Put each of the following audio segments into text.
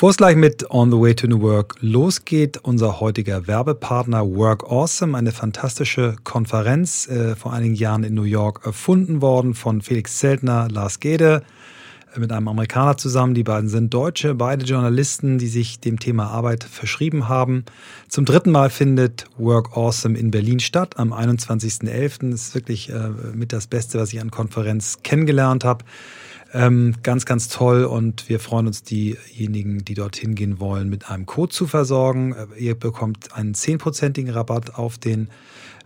Bevor es gleich mit On the Way to New Work losgeht, unser heutiger Werbepartner Work Awesome, eine fantastische Konferenz, äh, vor einigen Jahren in New York erfunden worden von Felix Zeltner, Lars Gede, äh, mit einem Amerikaner zusammen. Die beiden sind Deutsche, beide Journalisten, die sich dem Thema Arbeit verschrieben haben. Zum dritten Mal findet Work Awesome in Berlin statt, am 21.11. Das ist wirklich äh, mit das Beste, was ich an Konferenz kennengelernt habe. Ähm, ganz, ganz toll und wir freuen uns, diejenigen, die dorthin gehen wollen, mit einem Code zu versorgen. Äh, ihr bekommt einen zehnprozentigen Rabatt auf den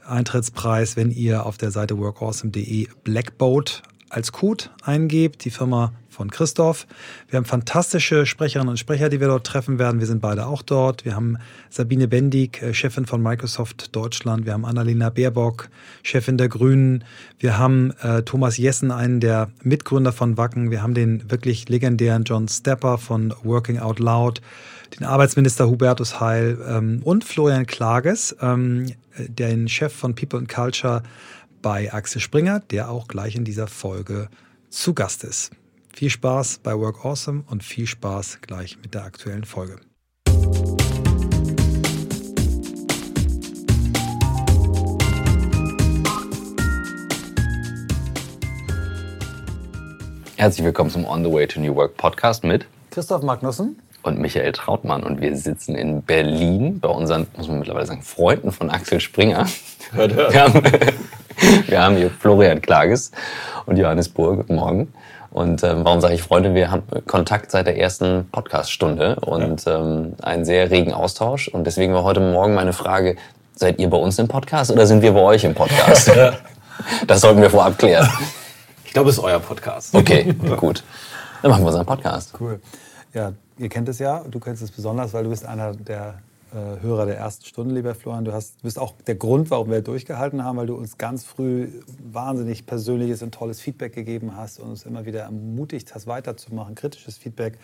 Eintrittspreis, wenn ihr auf der Seite workawesome.de Blackboat als Code eingebt. Die Firma von Christoph. Wir haben fantastische Sprecherinnen und Sprecher, die wir dort treffen werden. Wir sind beide auch dort. Wir haben Sabine Bendig, äh, Chefin von Microsoft Deutschland. Wir haben Annalena Baerbock, Chefin der Grünen. Wir haben äh, Thomas Jessen, einen der Mitgründer von Wacken. Wir haben den wirklich legendären John Stepper von Working Out Loud den Arbeitsminister Hubertus Heil ähm, und Florian Klages, ähm, den Chef von People and Culture bei Axel Springer, der auch gleich in dieser Folge zu Gast ist. Viel Spaß bei Work Awesome und viel Spaß gleich mit der aktuellen Folge. Herzlich willkommen zum On the Way to New Work Podcast mit Christoph Magnussen und Michael Trautmann. Und wir sitzen in Berlin bei unseren, muss man mittlerweile sagen, Freunden von Axel Springer. Hört, hört. Wir haben, wir haben hier Florian Klages und Johannes Burg. Morgen. Und ähm, warum sage ich Freunde? Wir haben Kontakt seit der ersten Podcast-Stunde und ja. ähm, einen sehr regen Austausch. Und deswegen war heute Morgen meine Frage, seid ihr bei uns im Podcast oder sind wir bei euch im Podcast? das sollten wir vorab klären. Ich glaube, es ist euer Podcast. Okay, gut. Dann machen wir unseren Podcast. Cool. Ja, ihr kennt es ja. Du kennst es besonders, weil du bist einer der äh, Hörer der ersten Stunde, lieber Florian. Du, hast, bist auch der Grund, warum wir durchgehalten haben, weil du uns ganz früh wahnsinnig persönliches und tolles Feedback gegeben hast und uns immer wieder ermutigt hast, weiterzumachen, kritisches Feedback.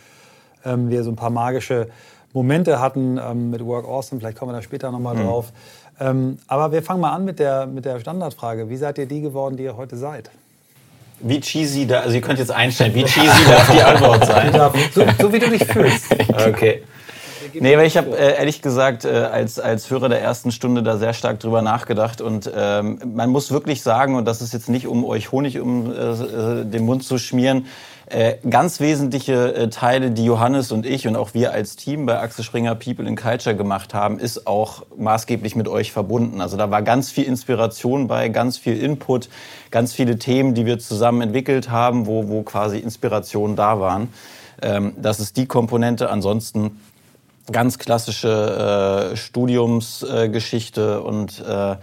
Ähm, wir so ein paar magische Momente hatten ähm, mit Work Awesome, vielleicht kommen wir da später nochmal mhm. drauf. Ähm, aber wir fangen mal an mit der, mit der Standardfrage. Wie seid ihr die geworden, die ihr heute seid? Wie cheesy da, also ihr könnt jetzt einstellen, wie cheesy darf die Antwort sein? So, so wie du dich fühlst. Okay. Nee, weil ich habe äh, ehrlich gesagt äh, als, als Hörer der ersten Stunde da sehr stark drüber nachgedacht und ähm, man muss wirklich sagen, und das ist jetzt nicht, um euch Honig um äh, äh den Mund zu schmieren, äh, ganz wesentliche äh, Teile, die Johannes und ich und auch wir als Team bei Axel Springer People in Culture gemacht haben, ist auch maßgeblich mit euch verbunden. Also da war ganz viel Inspiration bei, ganz viel Input, ganz viele Themen, die wir zusammen entwickelt haben, wo, wo quasi Inspirationen da waren. Ähm, das ist die Komponente. Ansonsten ganz klassische äh, Studiumsgeschichte äh, und äh,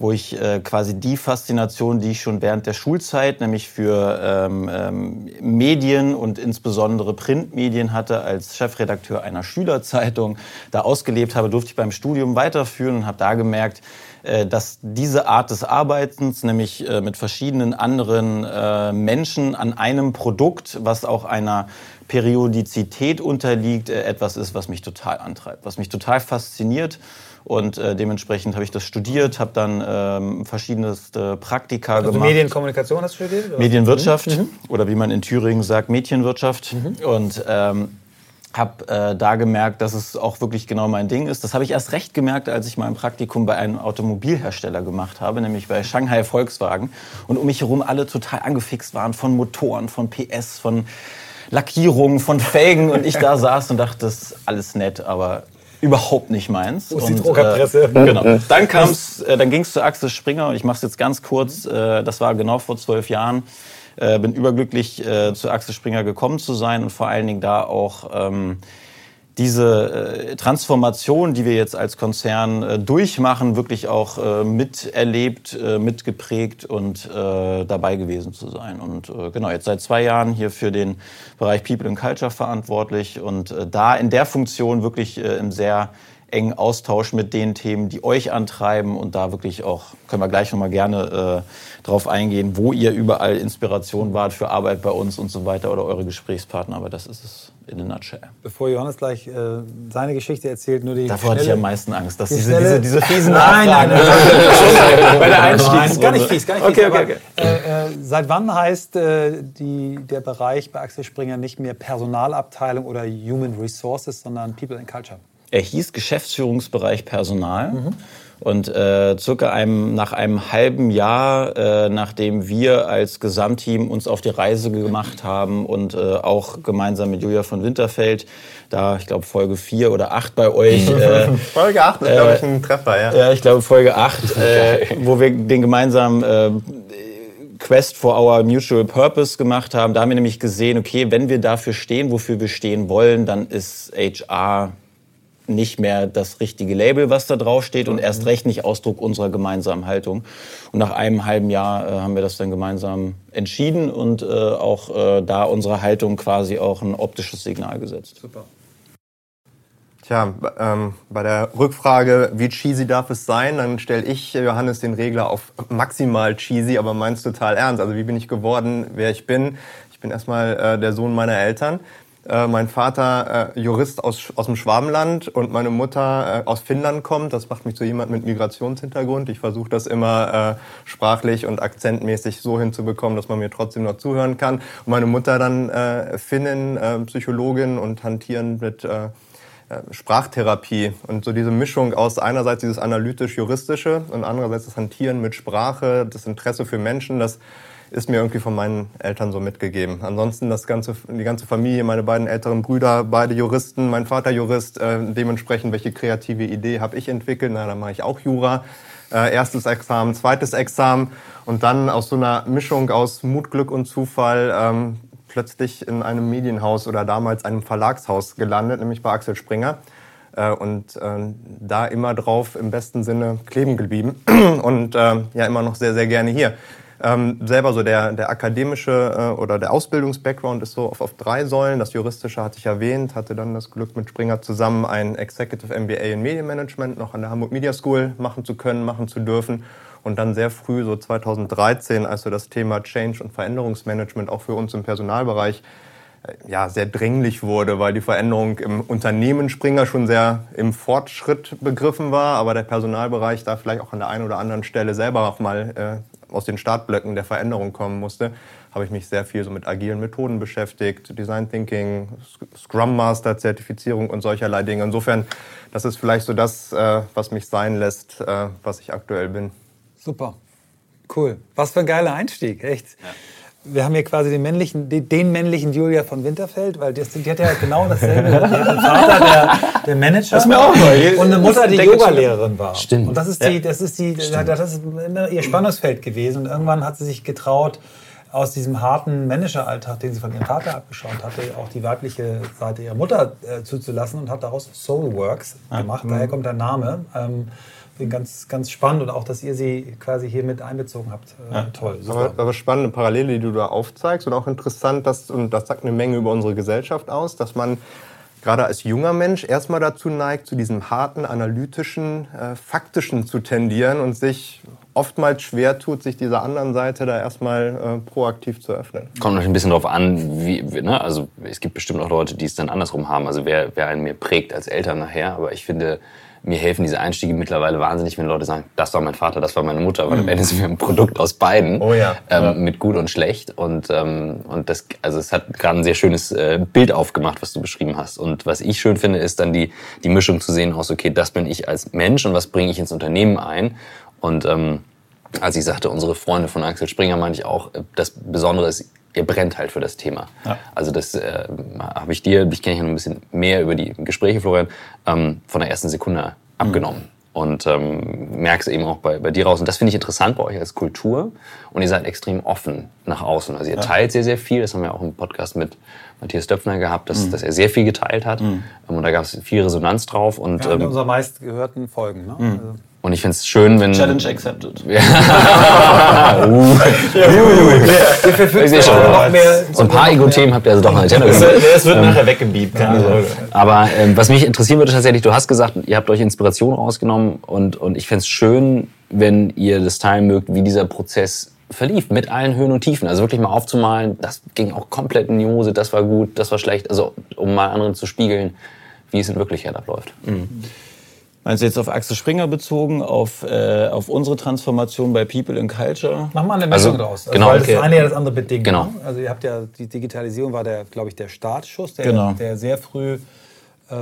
wo ich äh, quasi die Faszination, die ich schon während der Schulzeit, nämlich für ähm, ähm, Medien und insbesondere Printmedien hatte, als Chefredakteur einer Schülerzeitung da ausgelebt habe, durfte ich beim Studium weiterführen und habe da gemerkt, äh, dass diese Art des Arbeitens, nämlich äh, mit verschiedenen anderen äh, Menschen an einem Produkt, was auch einer Periodizität unterliegt, äh, etwas ist, was mich total antreibt, was mich total fasziniert. Und äh, dementsprechend habe ich das studiert, habe dann ähm, verschiedenes äh, Praktika also gemacht. Medienkommunikation hast du studiert? Oder? Medienwirtschaft mhm. oder wie man in Thüringen sagt, Mädchenwirtschaft. Mhm. Und ähm, habe äh, da gemerkt, dass es auch wirklich genau mein Ding ist. Das habe ich erst recht gemerkt, als ich mal ein Praktikum bei einem Automobilhersteller gemacht habe, nämlich bei Shanghai Volkswagen. Und um mich herum alle total angefixt waren von Motoren, von PS, von Lackierungen, von Felgen und ich da saß und dachte, das ist alles nett, aber überhaupt nicht meins. Wo ist die Druckerpresse? Äh, genau. Dann kam's, äh, dann ging's zu Axel Springer und ich mache es jetzt ganz kurz. Äh, das war genau vor zwölf Jahren. Äh, bin überglücklich äh, zu Axel Springer gekommen zu sein und vor allen Dingen da auch ähm, diese äh, Transformation, die wir jetzt als Konzern äh, durchmachen, wirklich auch äh, miterlebt, mitgeprägt und dabei gewesen zu sein. Und genau, jetzt seit zwei Jahren hier für den Bereich People and Culture verantwortlich und da in der Funktion wirklich im sehr engen Austausch mit den Themen, die euch antreiben und da wirklich auch, können wir gleich nochmal gerne äh, drauf eingehen, wo ihr überall Inspiration wart für Arbeit bei uns und so weiter oder eure Gesprächspartner, aber das ist es in a nutshell. Bevor Johannes gleich äh, seine Geschichte erzählt, nur die Davor hatte ich am meisten Angst, dass die diese, diese, diese fiesen Nein, nein, nein, bei der Nein, Einstiegsrunde. gar nicht fies, gar nicht Okay, fies. okay, aber, okay. Äh, äh, seit wann heißt äh, die, der Bereich bei Axel Springer nicht mehr Personalabteilung oder Human Resources, sondern People and Culture? Er hieß Geschäftsführungsbereich Personal. Und äh, circa einem, nach einem halben Jahr, äh, nachdem wir als Gesamtteam uns auf die Reise gemacht haben und äh, auch gemeinsam mit Julia von Winterfeld, da ich glaube Folge 4 oder 8 bei euch, äh, Folge 8 ist, glaube ich, ein Treffer, ja. ja, ich glaube Folge 8, äh, wo wir den gemeinsamen äh, Quest for Our Mutual Purpose gemacht haben. Da haben wir nämlich gesehen, okay, wenn wir dafür stehen, wofür wir stehen wollen, dann ist HR nicht mehr das richtige Label, was da drauf steht und erst recht nicht Ausdruck unserer gemeinsamen Haltung. Und nach einem halben Jahr äh, haben wir das dann gemeinsam entschieden und äh, auch äh, da unsere Haltung quasi auch ein optisches Signal gesetzt. Super. Tja, ähm, bei der Rückfrage, wie cheesy darf es sein, dann stelle ich Johannes den Regler auf maximal cheesy, aber meins total ernst. Also wie bin ich geworden, wer ich bin? Ich bin erstmal äh, der Sohn meiner Eltern. Äh, mein Vater äh, Jurist aus, aus dem Schwabenland und meine Mutter äh, aus Finnland kommt. Das macht mich zu jemand mit Migrationshintergrund. Ich versuche das immer äh, sprachlich und akzentmäßig so hinzubekommen, dass man mir trotzdem noch zuhören kann. Und meine Mutter dann äh, Finnin, äh, Psychologin und hantierend mit äh, äh, Sprachtherapie und so diese Mischung aus einerseits dieses analytisch-juristische und andererseits das Hantieren mit Sprache, das Interesse für Menschen, das ist mir irgendwie von meinen Eltern so mitgegeben. Ansonsten das ganze, die ganze Familie, meine beiden älteren Brüder, beide Juristen, mein Vater Jurist, äh, dementsprechend welche kreative Idee habe ich entwickelt, na, dann mache ich auch Jura. Äh, erstes Examen, zweites Examen und dann aus so einer Mischung aus Mut, Glück und Zufall ähm, plötzlich in einem Medienhaus oder damals einem Verlagshaus gelandet, nämlich bei Axel Springer. Äh, und äh, da immer drauf im besten Sinne kleben geblieben und äh, ja immer noch sehr, sehr gerne hier. Ähm, selber so der, der akademische äh, oder der Ausbildungs-Background ist so auf, auf drei Säulen. Das juristische hatte ich erwähnt, hatte dann das Glück mit Springer zusammen ein Executive MBA in Medienmanagement noch an der Hamburg Media School machen zu können, machen zu dürfen. Und dann sehr früh, so 2013, als so das Thema Change und Veränderungsmanagement auch für uns im Personalbereich äh, ja, sehr dränglich wurde, weil die Veränderung im Unternehmen Springer schon sehr im Fortschritt begriffen war, aber der Personalbereich da vielleicht auch an der einen oder anderen Stelle selber auch mal äh, aus den Startblöcken der Veränderung kommen musste, habe ich mich sehr viel so mit agilen Methoden beschäftigt, Design Thinking, Scrum Master Zertifizierung und solcherlei Dinge. Insofern, das ist vielleicht so das, äh, was mich sein lässt, äh, was ich aktuell bin. Super. Cool. Was für ein geiler Einstieg, echt. Wir haben hier quasi den männlichen, den, männlichen Julia von Winterfeld, weil das, die hat ja genau dasselbe. Die hat einen Vater, der, der Manager. Das ist mir auch neu. Und eine Mutter, die. Yogalehrerin war. Stimmt. Und das ist die, das ist die, das ist immer ihr Spannungsfeld gewesen. Und irgendwann hat sie sich getraut, aus diesem harten Manageralltag, den sie von ihrem Vater abgeschaut hatte, auch die weibliche Seite ihrer Mutter äh, zuzulassen und hat daraus Soulworks gemacht. Daher kommt der Name. Ähm, ganz, ganz spannend und auch, dass ihr sie quasi hier mit einbezogen habt. Äh, Toll, super. Aber, aber spannende Parallele, die du da aufzeigst und auch interessant, dass, und das sagt eine Menge über unsere Gesellschaft aus, dass man gerade als junger Mensch erstmal dazu neigt, zu diesem harten, analytischen, äh, faktischen zu tendieren und sich oftmals schwer tut, sich dieser anderen Seite da erstmal äh, proaktiv zu öffnen. Kommt natürlich ein bisschen drauf an, wie, wie, ne? also es gibt bestimmt auch Leute, die es dann andersrum haben, also wer, wer einen mehr prägt als Eltern nachher, aber ich finde, mir helfen diese Einstiege mittlerweile wahnsinnig, wenn Leute sagen, das war mein Vater, das war meine Mutter, weil am Ende sind wir ein Produkt aus beiden, Oh ja. ähm, Ja. mit gut und schlecht und, ähm, und das, also es hat gerade ein sehr schönes äh, Bild aufgemacht, was du beschrieben hast und was ich schön finde, ist dann die, die Mischung zu sehen aus, okay, das bin ich als Mensch und was bringe ich ins Unternehmen ein und ähm, als ich sagte, unsere Freunde von Axel Springer, meine ich auch, äh, das Besondere ist, ihr brennt halt für das Thema. Also das äh, habe ich dir, dich kenne ich ja noch ein bisschen mehr über die Gespräche, Florian, ähm, von der ersten Sekunde abgenommen. Und ähm, merkst eben auch bei, bei dir raus. Und das finde ich interessant bei euch als Kultur. Und ihr seid extrem offen nach außen. Also ihr teilt sehr, sehr viel. Das haben wir auch im Podcast mit Matthias Döpfner gehabt, dass, mhm. dass er sehr viel geteilt hat. Mhm. Und da gab es viel Resonanz drauf. Und, ja, ähm, unserer meistgehörten Folgen. Ne? Mhm. Also und ich finde es schön, wenn. Challenge accepted. uh. so ein paar Ego-Themen habt ihr also doch noch Es wird ähm, nachher weggebiebt, keine Sorge. Aber ähm, was mich interessieren würde tatsächlich, du hast gesagt, ihr habt euch Inspiration rausgenommen und, und ich fände es schön, wenn ihr das teilen mögt, wie dieser Prozess verlief, mit allen Höhen und Tiefen. Also wirklich mal aufzumalen, das ging auch komplett in die Hose, das war gut, das war schlecht. Also um mal anderen zu spiegeln, wie es in Wirklichkeit abläuft. Mhm. Meinst du jetzt auf Axel Springer bezogen, auf, äh, auf unsere Transformation bei People in Culture? Mach mal eine Mischung also, draus. Also genau, weil okay. das eine ja das andere bedingt. Genau. Ne? Also ihr habt ja, die Digitalisierung war der, glaube ich, der Startschuss, der, genau. der sehr früh äh,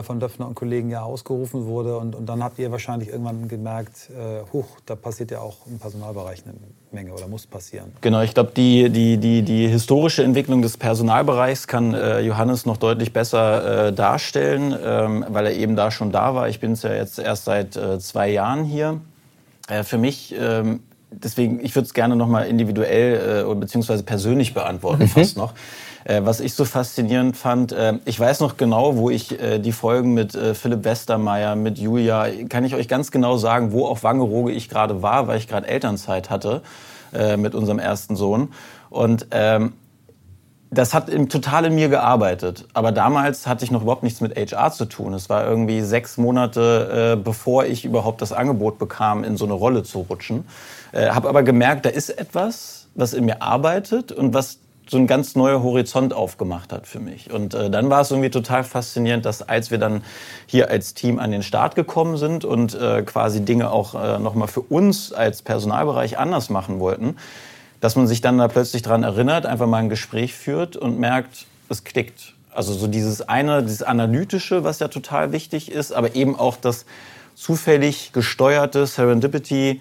von Döpfner und Kollegen ja ausgerufen wurde. Und, und dann habt ihr wahrscheinlich irgendwann gemerkt, äh, huch, da passiert ja auch im Personalbereich eine Menge oder muss passieren. Genau, ich glaube, die, die, die, die historische Entwicklung des Personalbereichs kann äh, Johannes noch deutlich besser äh, darstellen, ähm, weil er eben da schon da war. Ich bin es ja jetzt erst seit äh, zwei Jahren hier. Äh, für mich ähm, deswegen, ich würde es gerne nochmal individuell äh, bzw. persönlich beantworten, mhm. fast noch. Äh, was ich so faszinierend fand, äh, ich weiß noch genau, wo ich äh, die Folgen mit Philipp Westermeier, mit Julia, kann ich euch ganz genau sagen, wo auf Wangerooge ich gerade war, weil ich gerade Elternzeit hatte mit unserem ersten Sohn. Und ähm, das hat im, total in mir gearbeitet. Aber damals hatte ich noch überhaupt nichts mit HR zu tun. Es war irgendwie sechs Monate, bevor ich überhaupt das Angebot bekam, in so eine Rolle zu rutschen. Habe aber gemerkt, da ist etwas, was in mir arbeitet und was so ein ganz neuer Horizont aufgemacht hat für mich. Und äh, dann war es irgendwie total faszinierend, dass als wir dann hier als Team an den Start gekommen sind und äh, quasi Dinge auch äh, nochmal für uns als Personalbereich anders machen wollten, dass man sich dann da plötzlich dran erinnert, einfach mal ein Gespräch führt und merkt, es klickt. Also so dieses eine, dieses Analytische, was ja total wichtig ist, aber eben auch das zufällig gesteuerte Serendipity,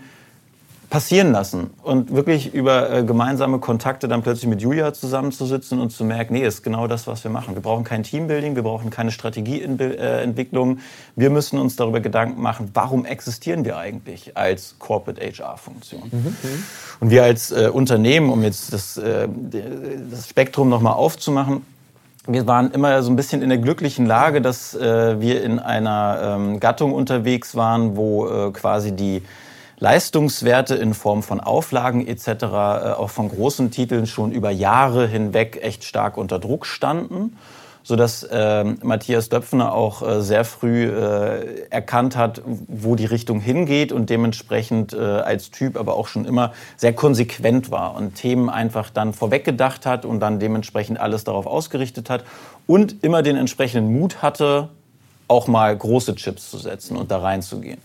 passieren lassen und wirklich über äh, gemeinsame Kontakte dann plötzlich mit Julia zusammenzusitzen und zu merken, nee, ist genau das, was wir machen. Wir brauchen kein Teambuilding, wir brauchen keine Strategieentwicklung. Wir müssen uns darüber Gedanken machen, warum existieren wir eigentlich als Corporate HR-Funktion. Mhm, mhm. Und wir als äh, Unternehmen, um jetzt das, äh, das Spektrum nochmal aufzumachen, wir waren immer so ein bisschen in der glücklichen Lage, dass äh, wir in einer ähm, Gattung unterwegs waren, wo äh, quasi die Leistungswerte in Form von Auflagen etc. Äh, auch von großen Titeln schon über Jahre hinweg echt stark unter Druck standen sodass äh, Matthias Döpfner auch äh, sehr früh äh, erkannt hat, wo die Richtung hingeht und dementsprechend äh, als Typ aber auch schon immer sehr konsequent war und Themen einfach dann vorweggedacht hat und dann dementsprechend alles darauf ausgerichtet hat und immer den entsprechenden Mut hatte, auch mal große Chips zu setzen und da reinzugehen.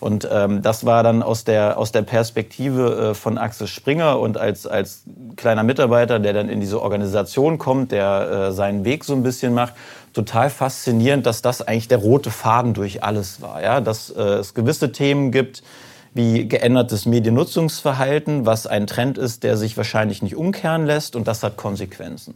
Und ähm, das war dann aus der, aus der Perspektive äh, von Axel Springer und als, als kleiner Mitarbeiter, der dann in diese Organisation kommt, der äh, seinen Weg so ein bisschen macht, total faszinierend, dass das eigentlich der rote Faden durch alles war. Ja? Dass äh, es gewisse Themen gibt, wie geändertes Mediennutzungsverhalten, was ein Trend ist, der sich wahrscheinlich nicht umkehren lässt und das hat Konsequenzen.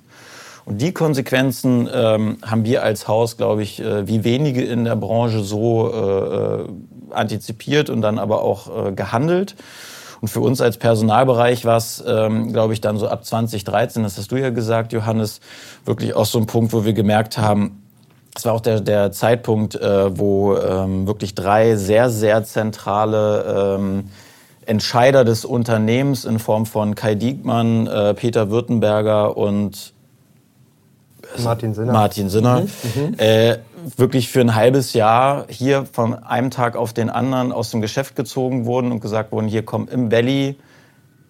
Und die Konsequenzen ähm, haben wir als Haus, glaube ich, äh, wie wenige in der Branche so äh, äh antizipiert und dann aber auch äh, gehandelt. Und für uns als Personalbereich war es, ähm, glaube ich, dann so ab 2013, das hast du ja gesagt, Johannes, wirklich auch so ein Punkt, wo wir gemerkt haben, es war auch der, der Zeitpunkt, äh, wo ähm, wirklich drei sehr, sehr zentrale ähm, Entscheider des Unternehmens in Form von Kai Diekmann, äh, Peter Württemberger und Martin Sinner, Martin Sinner. Mhm. äh, wirklich für ein halbes Jahr hier von einem Tag auf den anderen aus dem Geschäft gezogen wurden und gesagt wurden, hier kommt im Valley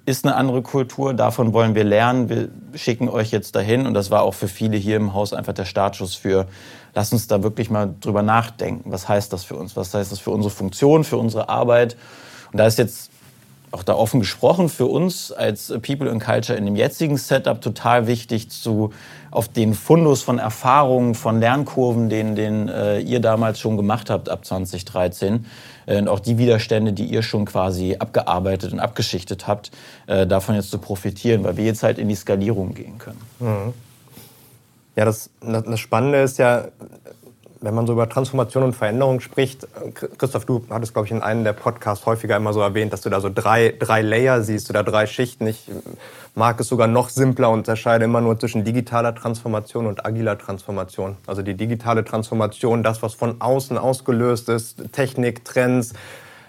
ist eine andere Kultur, davon wollen wir lernen, wir schicken euch jetzt dahin. Und das war auch für viele hier im Haus einfach der Startschuss für, lass uns da wirklich mal drüber nachdenken, was heißt das für uns, was heißt das für unsere Funktion, für unsere Arbeit? Und da ist jetzt auch da offen gesprochen, für uns als People and Culture in dem jetzigen Setup total wichtig, zu, auf den Fundus von Erfahrungen, von Lernkurven, den, den äh, ihr damals schon gemacht habt ab 2013 äh, und auch die Widerstände, die ihr schon quasi abgearbeitet und abgeschichtet habt, äh, davon jetzt zu profitieren, weil wir jetzt halt in die Skalierung gehen können. Mhm. Ja, das, das Spannende ist ja, wenn man so über Transformation und Veränderung spricht, Christoph, du hattest, glaube ich, in einem der Podcasts häufiger immer so erwähnt, dass du da so drei, drei Layer siehst oder drei Schichten. Ich mag es sogar noch simpler und unterscheide immer nur zwischen digitaler Transformation und agiler Transformation. Also die digitale Transformation, das, was von außen ausgelöst ist, Technik, Trends,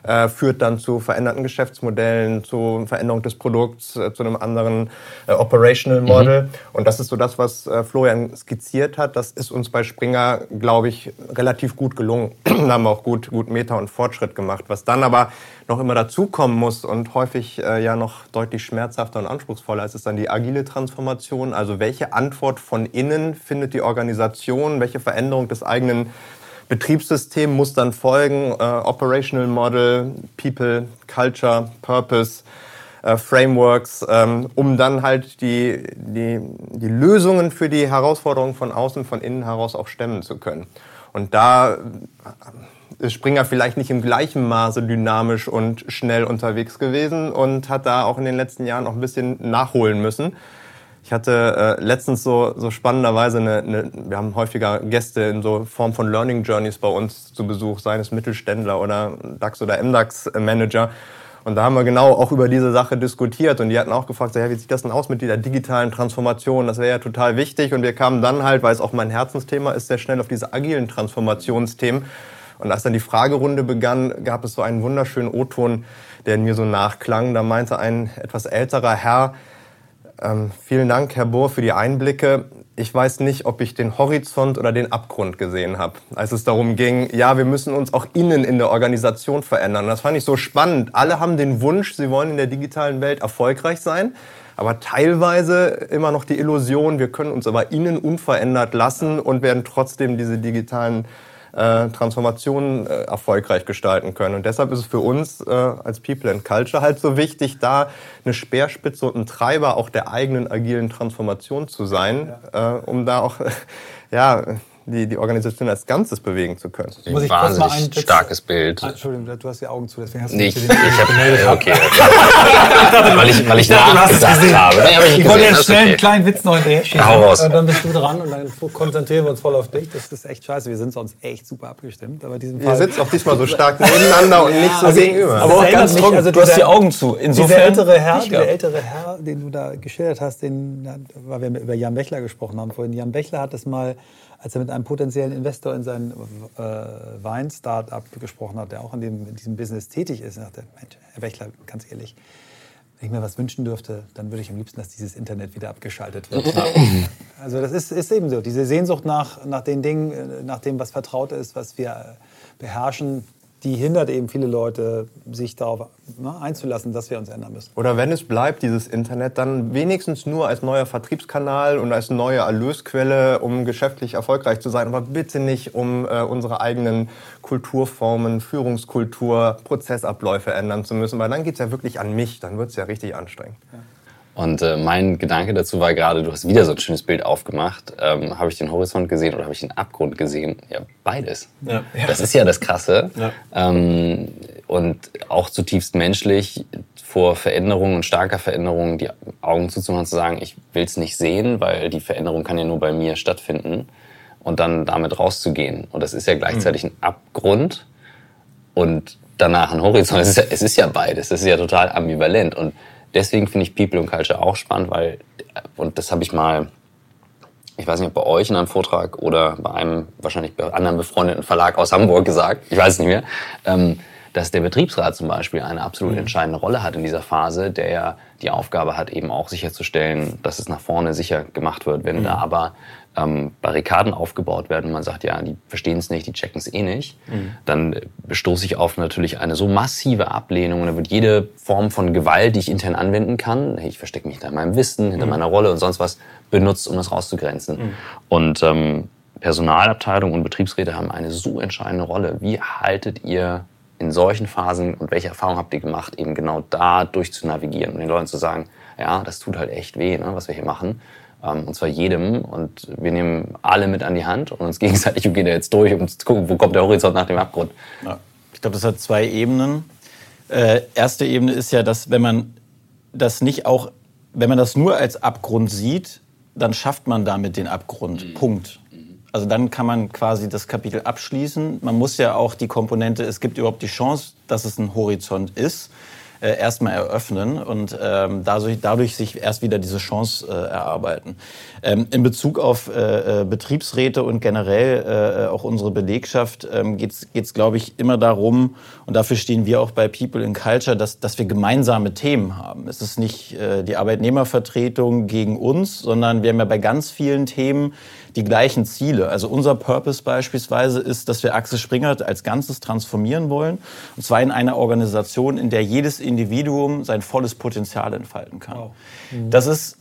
äh, führt dann zu veränderten Geschäftsmodellen, zu Veränderung des Produkts, äh, zu einem anderen äh, Operational Model. Mhm. Und das ist so das, was äh, Florian skizziert hat. Das ist uns bei Springer, glaube ich, relativ gut gelungen. da haben wir auch gut, gut Meta und Fortschritt gemacht. Was dann aber noch immer dazukommen muss und häufig äh, ja noch deutlich schmerzhafter und anspruchsvoller ist, ist dann die agile Transformation. Also welche Antwort von innen findet die Organisation, welche Veränderung des eigenen Betriebssystem muss dann folgen, äh, Operational Model, People, Culture, Purpose, äh, Frameworks, ähm, um dann halt die, die, die Lösungen für die Herausforderungen von außen, von innen heraus auch stemmen zu können. Und da ist Springer vielleicht nicht im gleichen Maße dynamisch und schnell unterwegs gewesen und hat da auch in den letzten Jahren noch ein bisschen nachholen müssen. Ich hatte äh, letztens so, so spannenderweise eine, eine, wir haben häufiger Gäste in so Form von Learning Journeys bei uns zu Besuch, seien es Mittelständler oder DAX oder MDAX Manager. Und da haben wir genau auch über diese Sache diskutiert und die hatten auch gefragt, so, ja, wie sieht das denn aus mit dieser digitalen Transformation? Das wäre ja total wichtig und wir kamen dann halt, weil es auch mein Herzensthema ist, sehr schnell auf diese agilen Transformationsthemen. Und als dann die Fragerunde begann, gab es so einen wunderschönen O-Ton, der in mir so nachklang. Da meinte ein etwas älterer Herr, ähm, vielen Dank, Herr Bohr, für die Einblicke. Ich weiß nicht, ob ich den Horizont oder den Abgrund gesehen habe, als es darum ging, ja, wir müssen uns auch innen in der Organisation verändern. das fand ich so spannend. Alle haben den Wunsch, sie wollen in der digitalen Welt erfolgreich sein, aber teilweise immer noch die Illusion, wir können uns aber innen unverändert lassen und werden trotzdem diese digitalen äh, Transformationen äh, erfolgreich gestalten können. Und deshalb ist es für uns äh, als People and Culture halt so wichtig, da eine Speerspitze und ein Treiber auch der eigenen agilen Transformation zu sein, ja. äh, um da auch ja, die, die Organisation als Ganzes bewegen zu können. Ein Muss ich wahnsinnig ein starkes Bild. Ah, Entschuldigung, du hast die Augen zu, deswegen hast du nicht. Ich, ich habe okay. weil ich, weil ich, ich nachgedacht habe. Nee, hab ich, ich wollte jetzt schnell okay. einen kleinen Witz noch hinterher schieben. Hau raus. Und dann bist du dran und dann konzentrieren wir uns voll auf dich. Das ist echt scheiße. Wir sind sonst echt super abgestimmt. Aber diesem Ihr sitzt auch diesmal so stark nebeneinander und nicht so also gegenüber. Aber auch ganz trocken. Also du hast die Augen zu. Insofern dieser ältere Herr, dieser ältere Herr, den du da geschildert hast, den, weil wir über Jan Bechler gesprochen haben vorhin. Jan Bechler hat das mal als er mit einem potenziellen Investor in sein äh, Wein-Startup gesprochen hat, der auch in, dem, in diesem Business tätig ist, sagte, Mensch, Herr Bechler, ganz ehrlich, wenn ich mir was wünschen dürfte, dann würde ich am liebsten, dass dieses Internet wieder abgeschaltet wird. also das ist, ist eben so. Diese Sehnsucht nach, nach den Dingen, äh, nach dem, was vertraut ist, was wir beherrschen, die hindert eben viele Leute, sich darauf ne, einzulassen, dass wir uns ändern müssen. Oder wenn es bleibt, dieses Internet, dann wenigstens nur als neuer Vertriebskanal und als neue Erlösquelle, um geschäftlich erfolgreich zu sein, aber bitte nicht, um äh, unsere eigenen Kulturformen, Führungskultur, Prozessabläufe ändern zu müssen, weil dann geht es ja wirklich an mich, dann wird es ja richtig anstrengend. Ja. Und äh, mein Gedanke dazu war gerade, du hast wieder so ein schönes Bild aufgemacht. Ähm, habe ich den Horizont gesehen oder habe ich den Abgrund gesehen? Ja, beides. Ja. Das ist ja das Krasse. Ja. Ähm, und auch zutiefst menschlich, vor Veränderungen und starker Veränderung die Augen zuzumachen, zu sagen, ich will es nicht sehen, weil die Veränderung kann ja nur bei mir stattfinden. Und dann damit rauszugehen. Und das ist ja gleichzeitig ein Abgrund und danach ein Horizont. Es ist ja, es ist ja beides. Das ist ja total ambivalent. Und deswegen finde ich People und Culture auch spannend, weil, und das habe ich mal, ich weiß nicht, ob bei euch in einem Vortrag oder bei einem wahrscheinlich bei anderen befreundeten Verlag aus Hamburg gesagt, ich weiß es nicht mehr, ähm, dass der Betriebsrat zum Beispiel eine absolut mhm. entscheidende Rolle hat in dieser Phase, der ja die Aufgabe hat, eben auch sicherzustellen, dass es nach vorne sicher gemacht wird. Wenn mhm. da aber ähm, Barrikaden aufgebaut werden und man sagt, ja, die verstehen es nicht, die checken es eh nicht, mhm. dann stoße ich auf natürlich eine so massive Ablehnung und dann wird jede Form von Gewalt, die ich intern anwenden kann, ich verstecke mich hinter meinem Wissen, hinter mhm. meiner Rolle und sonst was, benutzt, um das rauszugrenzen. Mhm. Und ähm, Personalabteilung und Betriebsräte haben eine so entscheidende Rolle. Wie haltet ihr in solchen Phasen und welche Erfahrungen habt ihr gemacht, eben genau da durchzunavigieren und den Leuten zu sagen, ja, das tut halt echt weh, ne, was wir hier machen. Ähm, und zwar jedem. Und wir nehmen alle mit an die Hand und uns gegenseitig und gehen da jetzt durch, um zu gucken, wo kommt der Horizont nach dem Abgrund. Ja. Ich glaube, das hat zwei Ebenen. Äh, erste Ebene ist ja, dass wenn man das nicht auch, wenn man das nur als Abgrund sieht, dann schafft man damit den Abgrund. Mhm. Punkt. Also dann kann man quasi das Kapitel abschließen. Man muss ja auch die Komponente, es gibt überhaupt die Chance, dass es ein Horizont ist äh, erstmal eröffnen und ähm, dadurch, dadurch sich erst wieder diese Chance äh, erarbeiten. Ähm, in Bezug auf äh, äh Betriebsräte und generell äh, auch unsere Belegschaft ähm, geht es, glaube ich, immer darum, und dafür stehen wir auch bei People in Culture, dass, dass wir gemeinsame Themen haben. Es ist nicht äh, die Arbeitnehmervertretung gegen uns, sondern wir haben ja bei ganz vielen Themen die gleichen Ziele. Also unser Purpose beispielsweise ist, dass wir Axel Springer als Ganzes transformieren wollen. Und zwar in einer Organisation, in der jedes Individuum sein volles Potenzial entfalten kann. Wow. Mhm. Das ist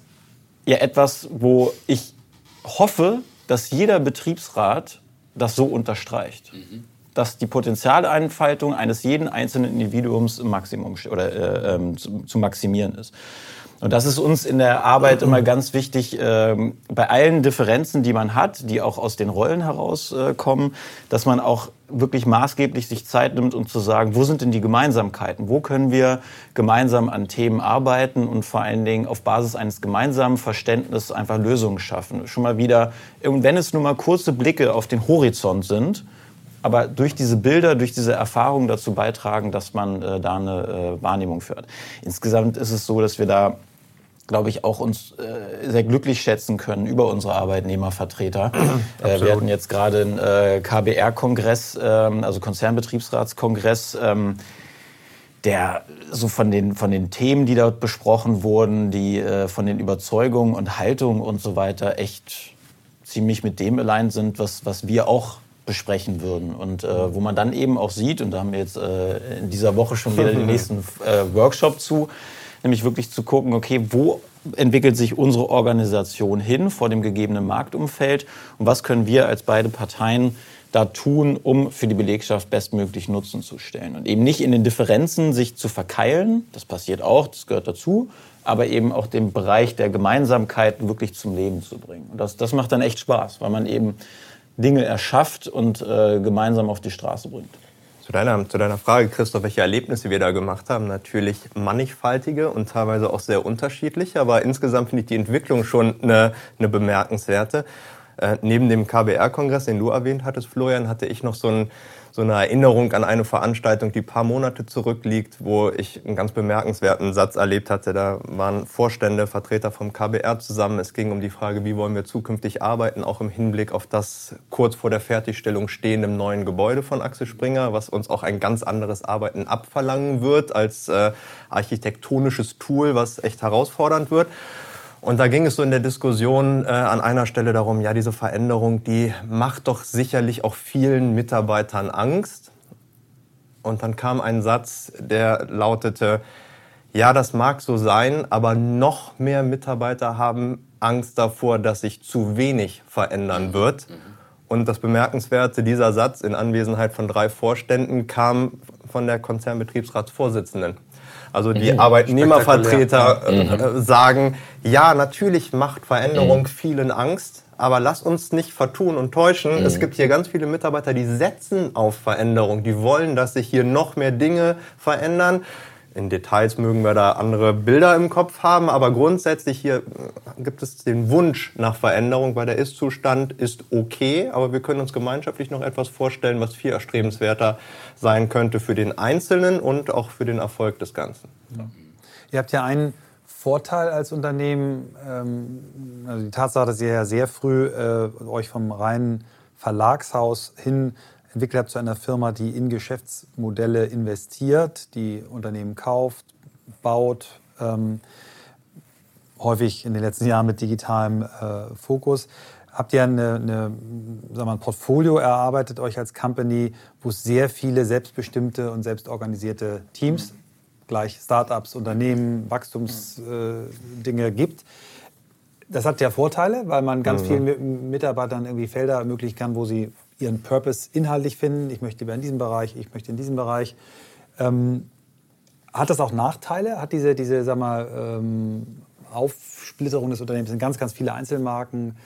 ja etwas, wo ich hoffe, dass jeder Betriebsrat das so unterstreicht. Mhm. Dass die Potenzialeinfaltung eines jeden einzelnen Individuums im Maximum oder äh, ähm, zu, zu maximieren ist. Und das ist uns in der Arbeit immer ganz wichtig, ähm, bei allen Differenzen, die man hat, die auch aus den Rollen herauskommen, dass man auch wirklich maßgeblich sich Zeit nimmt, um zu sagen, wo sind denn die Gemeinsamkeiten? Wo können wir gemeinsam an Themen arbeiten und vor allen Dingen auf Basis eines gemeinsamen Verständnisses einfach Lösungen schaffen? Schon mal wieder, wenn es nur mal kurze Blicke auf den Horizont sind, aber durch diese Bilder, durch diese Erfahrungen dazu beitragen, dass man äh, da eine äh, Wahrnehmung führt. Insgesamt ist es so, dass wir da glaube ich, auch uns äh, sehr glücklich schätzen können über unsere Arbeitnehmervertreter. äh, wir hatten jetzt gerade einen äh, KBR-Kongress, ähm, also Konzernbetriebsratskongress, ähm, der so von den, von den Themen, die dort besprochen wurden, die äh, von den Überzeugungen und Haltungen und so weiter echt ziemlich mit dem allein sind, was, was wir auch besprechen würden. Und äh, wo man dann eben auch sieht, und da haben wir jetzt äh, in dieser Woche schon wieder den nächsten äh, Workshop zu, nämlich wirklich zu gucken, okay, wo entwickelt sich unsere Organisation hin vor dem gegebenen Marktumfeld und was können wir als beide Parteien da tun, um für die Belegschaft bestmöglich Nutzen zu stellen. Und eben nicht in den Differenzen sich zu verkeilen, das passiert auch, das gehört dazu, aber eben auch den Bereich der Gemeinsamkeiten wirklich zum Leben zu bringen. Und das, das macht dann echt Spaß, weil man eben Dinge erschafft und äh, gemeinsam auf die Straße bringt. Zu deiner, zu deiner Frage, Christoph, welche Erlebnisse wir da gemacht haben, natürlich mannigfaltige und teilweise auch sehr unterschiedliche, aber insgesamt finde ich die Entwicklung schon eine, eine bemerkenswerte. Äh, neben dem KBR-Kongress, den du erwähnt hattest, Florian, hatte ich noch so ein so eine Erinnerung an eine Veranstaltung, die paar Monate zurückliegt, wo ich einen ganz bemerkenswerten Satz erlebt hatte. Da waren Vorstände, Vertreter vom KBR zusammen. Es ging um die Frage, wie wollen wir zukünftig arbeiten, auch im Hinblick auf das kurz vor der Fertigstellung stehende neuen Gebäude von Axel Springer, was uns auch ein ganz anderes Arbeiten abverlangen wird als äh, architektonisches Tool, was echt herausfordernd wird. Und da ging es so in der Diskussion äh, an einer Stelle darum, ja, diese Veränderung, die macht doch sicherlich auch vielen Mitarbeitern Angst. Und dann kam ein Satz, der lautete, ja, das mag so sein, aber noch mehr Mitarbeiter haben Angst davor, dass sich zu wenig verändern wird. Und das Bemerkenswerte, dieser Satz in Anwesenheit von drei Vorständen kam von der Konzernbetriebsratsvorsitzenden. Also die mhm. Arbeitnehmervertreter äh, mhm. sagen, ja, natürlich macht Veränderung mhm. vielen Angst, aber lass uns nicht vertun und täuschen. Es mhm. gibt hier ganz viele Mitarbeiter, die setzen auf Veränderung. Die wollen, dass sich hier noch mehr Dinge verändern. In Details mögen wir da andere Bilder im Kopf haben, aber grundsätzlich hier äh, gibt es den Wunsch nach Veränderung, weil der Ist-Zustand ist okay, aber wir können uns gemeinschaftlich noch etwas vorstellen, was viel erstrebenswerter sein könnte für den Einzelnen und auch für den Erfolg des Ganzen. Ja. Ihr habt ja einen Vorteil als Unternehmen, ähm, also die Tatsache, dass ihr ja sehr früh äh, euch vom reinen Verlagshaus hin entwickelt habt zu einer Firma, die in Geschäftsmodelle investiert, die Unternehmen kauft, baut, ähm, häufig in den letzten Jahren mit digitalem äh, Fokus. Habt ihr eine, eine, sagen wir, ein Portfolio erarbeitet, euch als Company, wo es sehr viele selbstbestimmte und selbstorganisierte Teams, gleich Startups, Unternehmen, Wachstumsdinge äh, gibt? Das hat ja Vorteile, weil man ganz mhm. vielen Mitarbeitern irgendwie Felder ermöglichen kann, wo sie ihren Purpose inhaltlich finden. Ich möchte lieber in diesem Bereich, ich möchte in diesem Bereich. Ähm, hat das auch Nachteile? Hat diese, diese sag mal, ähm, Aufsplitterung des Unternehmens in ganz, ganz viele Einzelmarken,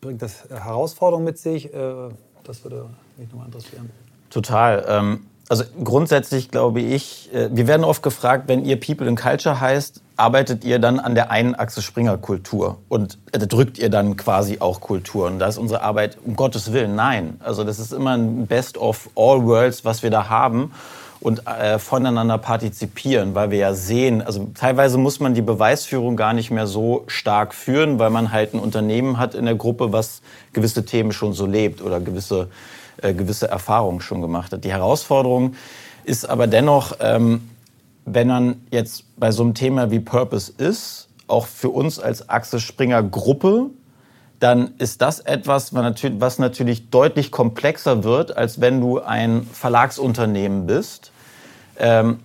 bringt das Herausforderungen mit sich? Äh, das würde mich nochmal interessieren. Total. Ähm, also grundsätzlich glaube ich, äh, wir werden oft gefragt, wenn ihr People in Culture heißt, arbeitet ihr dann an der einen Achse Springer-Kultur und äh, drückt ihr dann quasi auch Kultur. Und da ist unsere Arbeit, um Gottes Willen, nein. Also das ist immer ein Best of all worlds, was wir da haben und äh, voneinander partizipieren, weil wir ja sehen, also teilweise muss man die Beweisführung gar nicht mehr so stark führen, weil man halt ein Unternehmen hat in der Gruppe, was gewisse Themen schon so lebt oder gewisse, äh, gewisse Erfahrungen schon gemacht hat. Die Herausforderung ist aber dennoch, ähm, wenn man jetzt bei so einem Thema wie Purpose ist, auch für uns als Axel Springer Gruppe, dann ist das etwas, was natürlich deutlich komplexer wird, als wenn du ein Verlagsunternehmen bist. Ähm,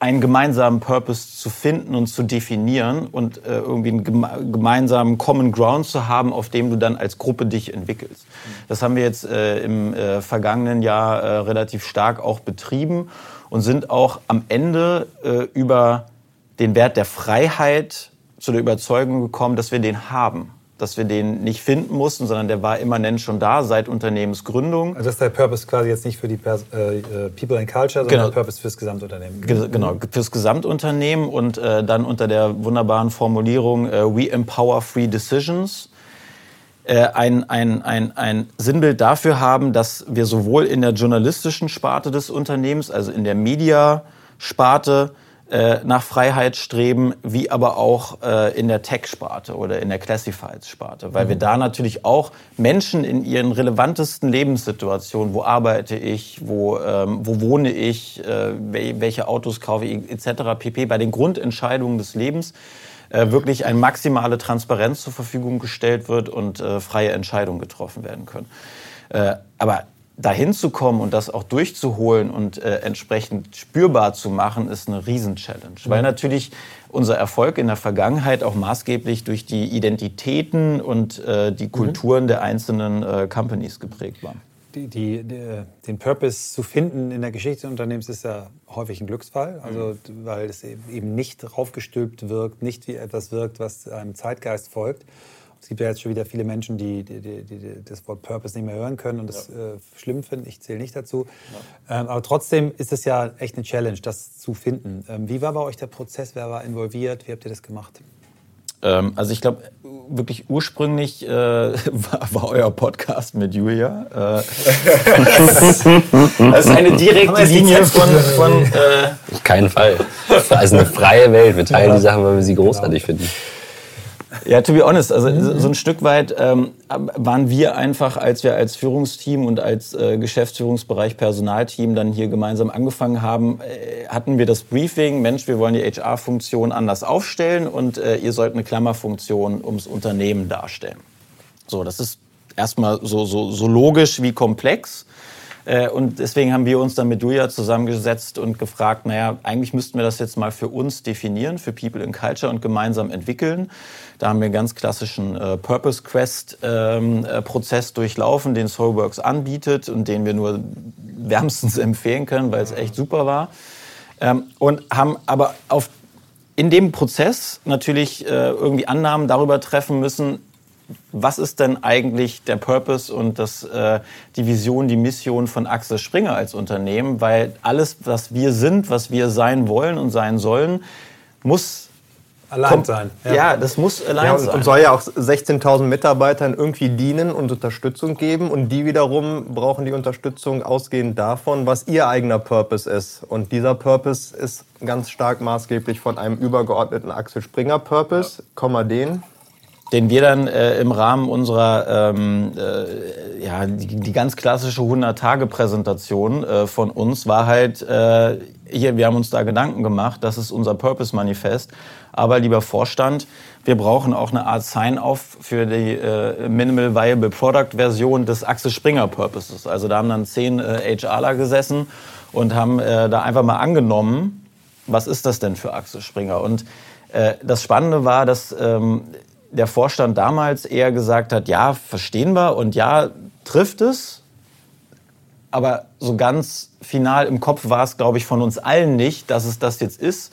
einen gemeinsamen Purpose zu finden und zu definieren und äh, irgendwie einen gemeinsamen Common Ground zu haben, auf dem du dann als Gruppe dich entwickelst. Das haben wir jetzt äh, im äh, vergangenen Jahr äh, relativ stark auch betrieben und sind auch am Ende äh, über den Wert der Freiheit zu der Überzeugung gekommen, dass wir den haben. Dass wir den nicht finden mussten, sondern der war immanent schon da seit Unternehmensgründung. Also das ist der Purpose quasi jetzt nicht für die Pers äh, äh People and Culture, sondern genau. der Purpose fürs Gesamtunternehmen. Ge genau, fürs Gesamtunternehmen und äh, dann unter der wunderbaren Formulierung äh, We Empower Free Decisions ein, ein, ein, ein Sinnbild dafür haben, dass wir sowohl in der journalistischen Sparte des Unternehmens, also in der Media-Sparte, äh, nach Freiheit streben, wie aber auch äh, in der Tech-Sparte oder in der Classifieds-Sparte. Weil mhm. wir da natürlich auch Menschen in ihren relevantesten Lebenssituationen, wo arbeite ich, wo, ähm, wo wohne ich, äh, welche Autos kaufe ich, etc. pp. bei den Grundentscheidungen des Lebens äh, wirklich eine maximale Transparenz zur Verfügung gestellt wird und äh, freie Entscheidungen getroffen werden können. Äh, aber dahin zu kommen und das auch durchzuholen und äh, entsprechend spürbar zu machen, ist eine Riesenchallenge. Mhm. Weil natürlich unser Erfolg in der Vergangenheit auch maßgeblich durch die Identitäten und äh, die mhm. Kulturen mhm. der einzelnen äh, Companies geprägt war die, die, die, den Purpose zu finden in der Geschichte des Unternehmens ist ja häufig ein Glücksfall, also mhm. weil es eben nicht draufgestülpt wirkt, nicht wie etwas wirkt, was einem Zeitgeist folgt. Es gibt ja jetzt schon wieder viele Menschen, die, die, die, die das Wort Purpose nicht mehr hören können und das ja. äh, schlimm finden. Ich zähle nicht dazu. Ja. Ähm, aber trotzdem ist es ja echt eine Challenge, das zu finden. Ähm, wie war bei euch der Prozess? Wer war involviert? Wie habt ihr das gemacht? Ähm, also ich glaube, wirklich ursprünglich äh, war, war, euer Podcast mit Julia. Äh, das ist eine direkte Linie von... von äh, Auf keinen Fall. Also eine freie Welt. Wir teilen ja. die Sachen, weil wir sie großartig genau. finden. Ja, to be honest, also mhm. so ein Stück weit ähm, waren wir einfach, als wir als Führungsteam und als äh, Geschäftsführungsbereich Personalteam dann hier gemeinsam angefangen haben, äh, hatten wir das Briefing, Mensch, wir wollen die HR-Funktion anders aufstellen und äh, ihr sollt eine Klammerfunktion ums Unternehmen darstellen. So, das ist erstmal so, so, so logisch wie komplex. Äh, und deswegen haben wir uns dann mit Julia zusammengesetzt und gefragt, naja, eigentlich müssten wir das jetzt mal für uns definieren, für People in Culture und gemeinsam entwickeln. Da haben wir einen ganz klassischen äh, Purpose Quest ähm, äh, Prozess durchlaufen, den Soulworks anbietet und den wir nur wärmstens empfehlen können, weil es echt super war. Ähm, und haben aber auf, in dem Prozess natürlich äh, irgendwie Annahmen darüber treffen müssen, was ist denn eigentlich der Purpose und das, äh, die Vision, die Mission von Axel Springer als Unternehmen? Weil alles, was wir sind, was wir sein wollen und sein sollen, muss allein sein. Ja. ja. das muss allein ja, und, sein. Und soll ja auch 16.000 Mitarbeitern irgendwie dienen und Unterstützung geben. Und die wiederum brauchen die Unterstützung ausgehend davon, was ihr eigener Purpose ist. Und dieser Purpose ist ganz stark maßgeblich von einem übergeordneten Axel Springer Purpose, Komma den den wir dann äh, im Rahmen unserer ähm, äh, ja die, die, ganz klassische 100-Tage-Präsentation äh, von uns war halt äh, hier wir haben uns da Gedanken gemacht, das ist unser Purpose Manifest, aber lieber Vorstand, wir brauchen auch eine Art Sign-off für die äh, Minimal Viable Product Version des Axel Springer Purposes. Also da haben dann zehn äh, HRler gesessen und haben äh, da einfach mal angenommen, was ist das denn für Axel Springer und äh, das Spannende war, dass ähm, der Vorstand damals eher gesagt hat, ja, verstehen wir und ja, trifft es. Aber so ganz final im Kopf war es, glaube ich, von uns allen nicht, dass es das jetzt ist.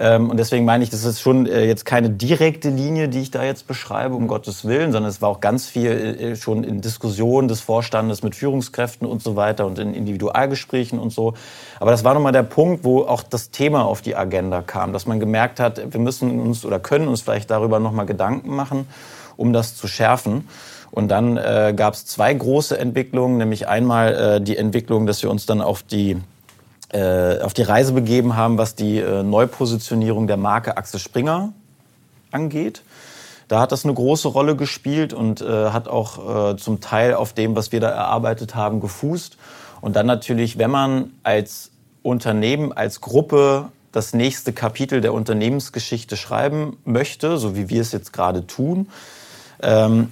Ähm, und deswegen meine ich, das ist schon äh, jetzt keine direkte Linie, die ich da jetzt beschreibe, um Gottes Willen, sondern es war auch ganz viel äh, schon in Diskussionen des Vorstandes mit Führungskräften und so weiter und in Individualgesprächen und so. Aber das war nochmal der Punkt, wo auch das Thema auf die Agenda kam, dass man gemerkt hat, wir müssen uns oder können uns vielleicht darüber nochmal Gedanken machen, um das zu schärfen. Und dann äh, gab es zwei große Entwicklungen, nämlich einmal äh, die Entwicklung, dass wir uns dann auf die äh, auf die Reise begeben haben, was die äh, Neupositionierung der Marke Axel Springer angeht. Da hat das eine große Rolle gespielt und äh, hat auch äh, zum Teil auf dem, was wir da erarbeitet haben, gefußt. Und dann natürlich, wenn man als Unternehmen, als Gruppe das nächste Kapitel der Unternehmensgeschichte schreiben möchte, so wie wir es jetzt gerade tun, ähm,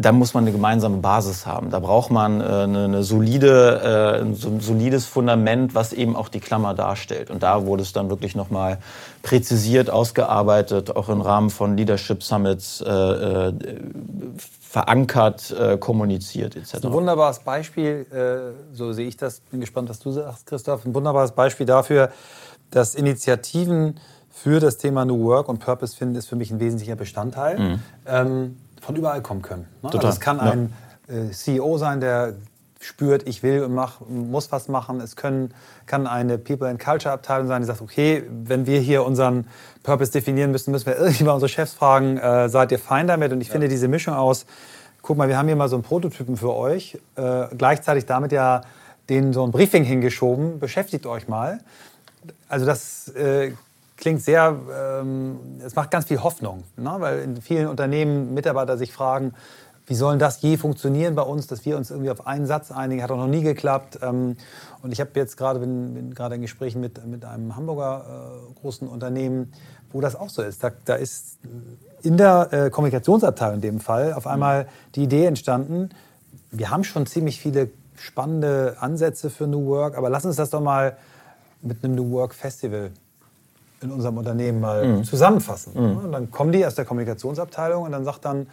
da muss man eine gemeinsame Basis haben. Da braucht man äh, eine, eine solide, äh, ein solides Fundament, was eben auch die Klammer darstellt. Und da wurde es dann wirklich nochmal präzisiert, ausgearbeitet, auch im Rahmen von Leadership Summits äh, äh verankert, äh, kommuniziert etc. Ein wunderbares Beispiel, äh, so sehe ich das, bin gespannt, was du sagst, Christoph, ein wunderbares Beispiel dafür, dass Initiativen für das Thema New Work und Purpose finden, ist für mich ein wesentlicher Bestandteil. Mhm. Ähm, von überall kommen können. Ne? Also es kann ja. ein äh, CEO sein, der spürt, ich will und mach, muss was machen. Es können, kann eine People and Culture Abteilung sein, die sagt, okay, wenn wir hier unseren Purpose definieren müssen, müssen wir irgendwie mal unsere Chefs fragen, äh, seid ihr fein damit? Und ich ja. finde diese Mischung aus, guck mal, wir haben hier mal so einen Prototypen für euch, äh, gleichzeitig damit ja denen so ein Briefing hingeschoben, beschäftigt euch mal. Also das äh, klingt sehr, ähm, es macht ganz viel Hoffnung, ne? weil in vielen Unternehmen Mitarbeiter sich fragen, wie soll das je funktionieren bei uns, dass wir uns irgendwie auf einen Satz einigen, hat auch noch nie geklappt. Ähm, und ich habe jetzt gerade, bin, bin gerade in Gesprächen mit, mit einem Hamburger äh, großen Unternehmen, wo das auch so ist. Da, da ist in der äh, Kommunikationsabteilung in dem Fall auf einmal die Idee entstanden, wir haben schon ziemlich viele spannende Ansätze für New Work, aber lass uns das doch mal mit einem New Work Festival in unserem Unternehmen mal mhm. zusammenfassen. Mhm. Und dann kommen die aus der Kommunikationsabteilung und dann sagt dann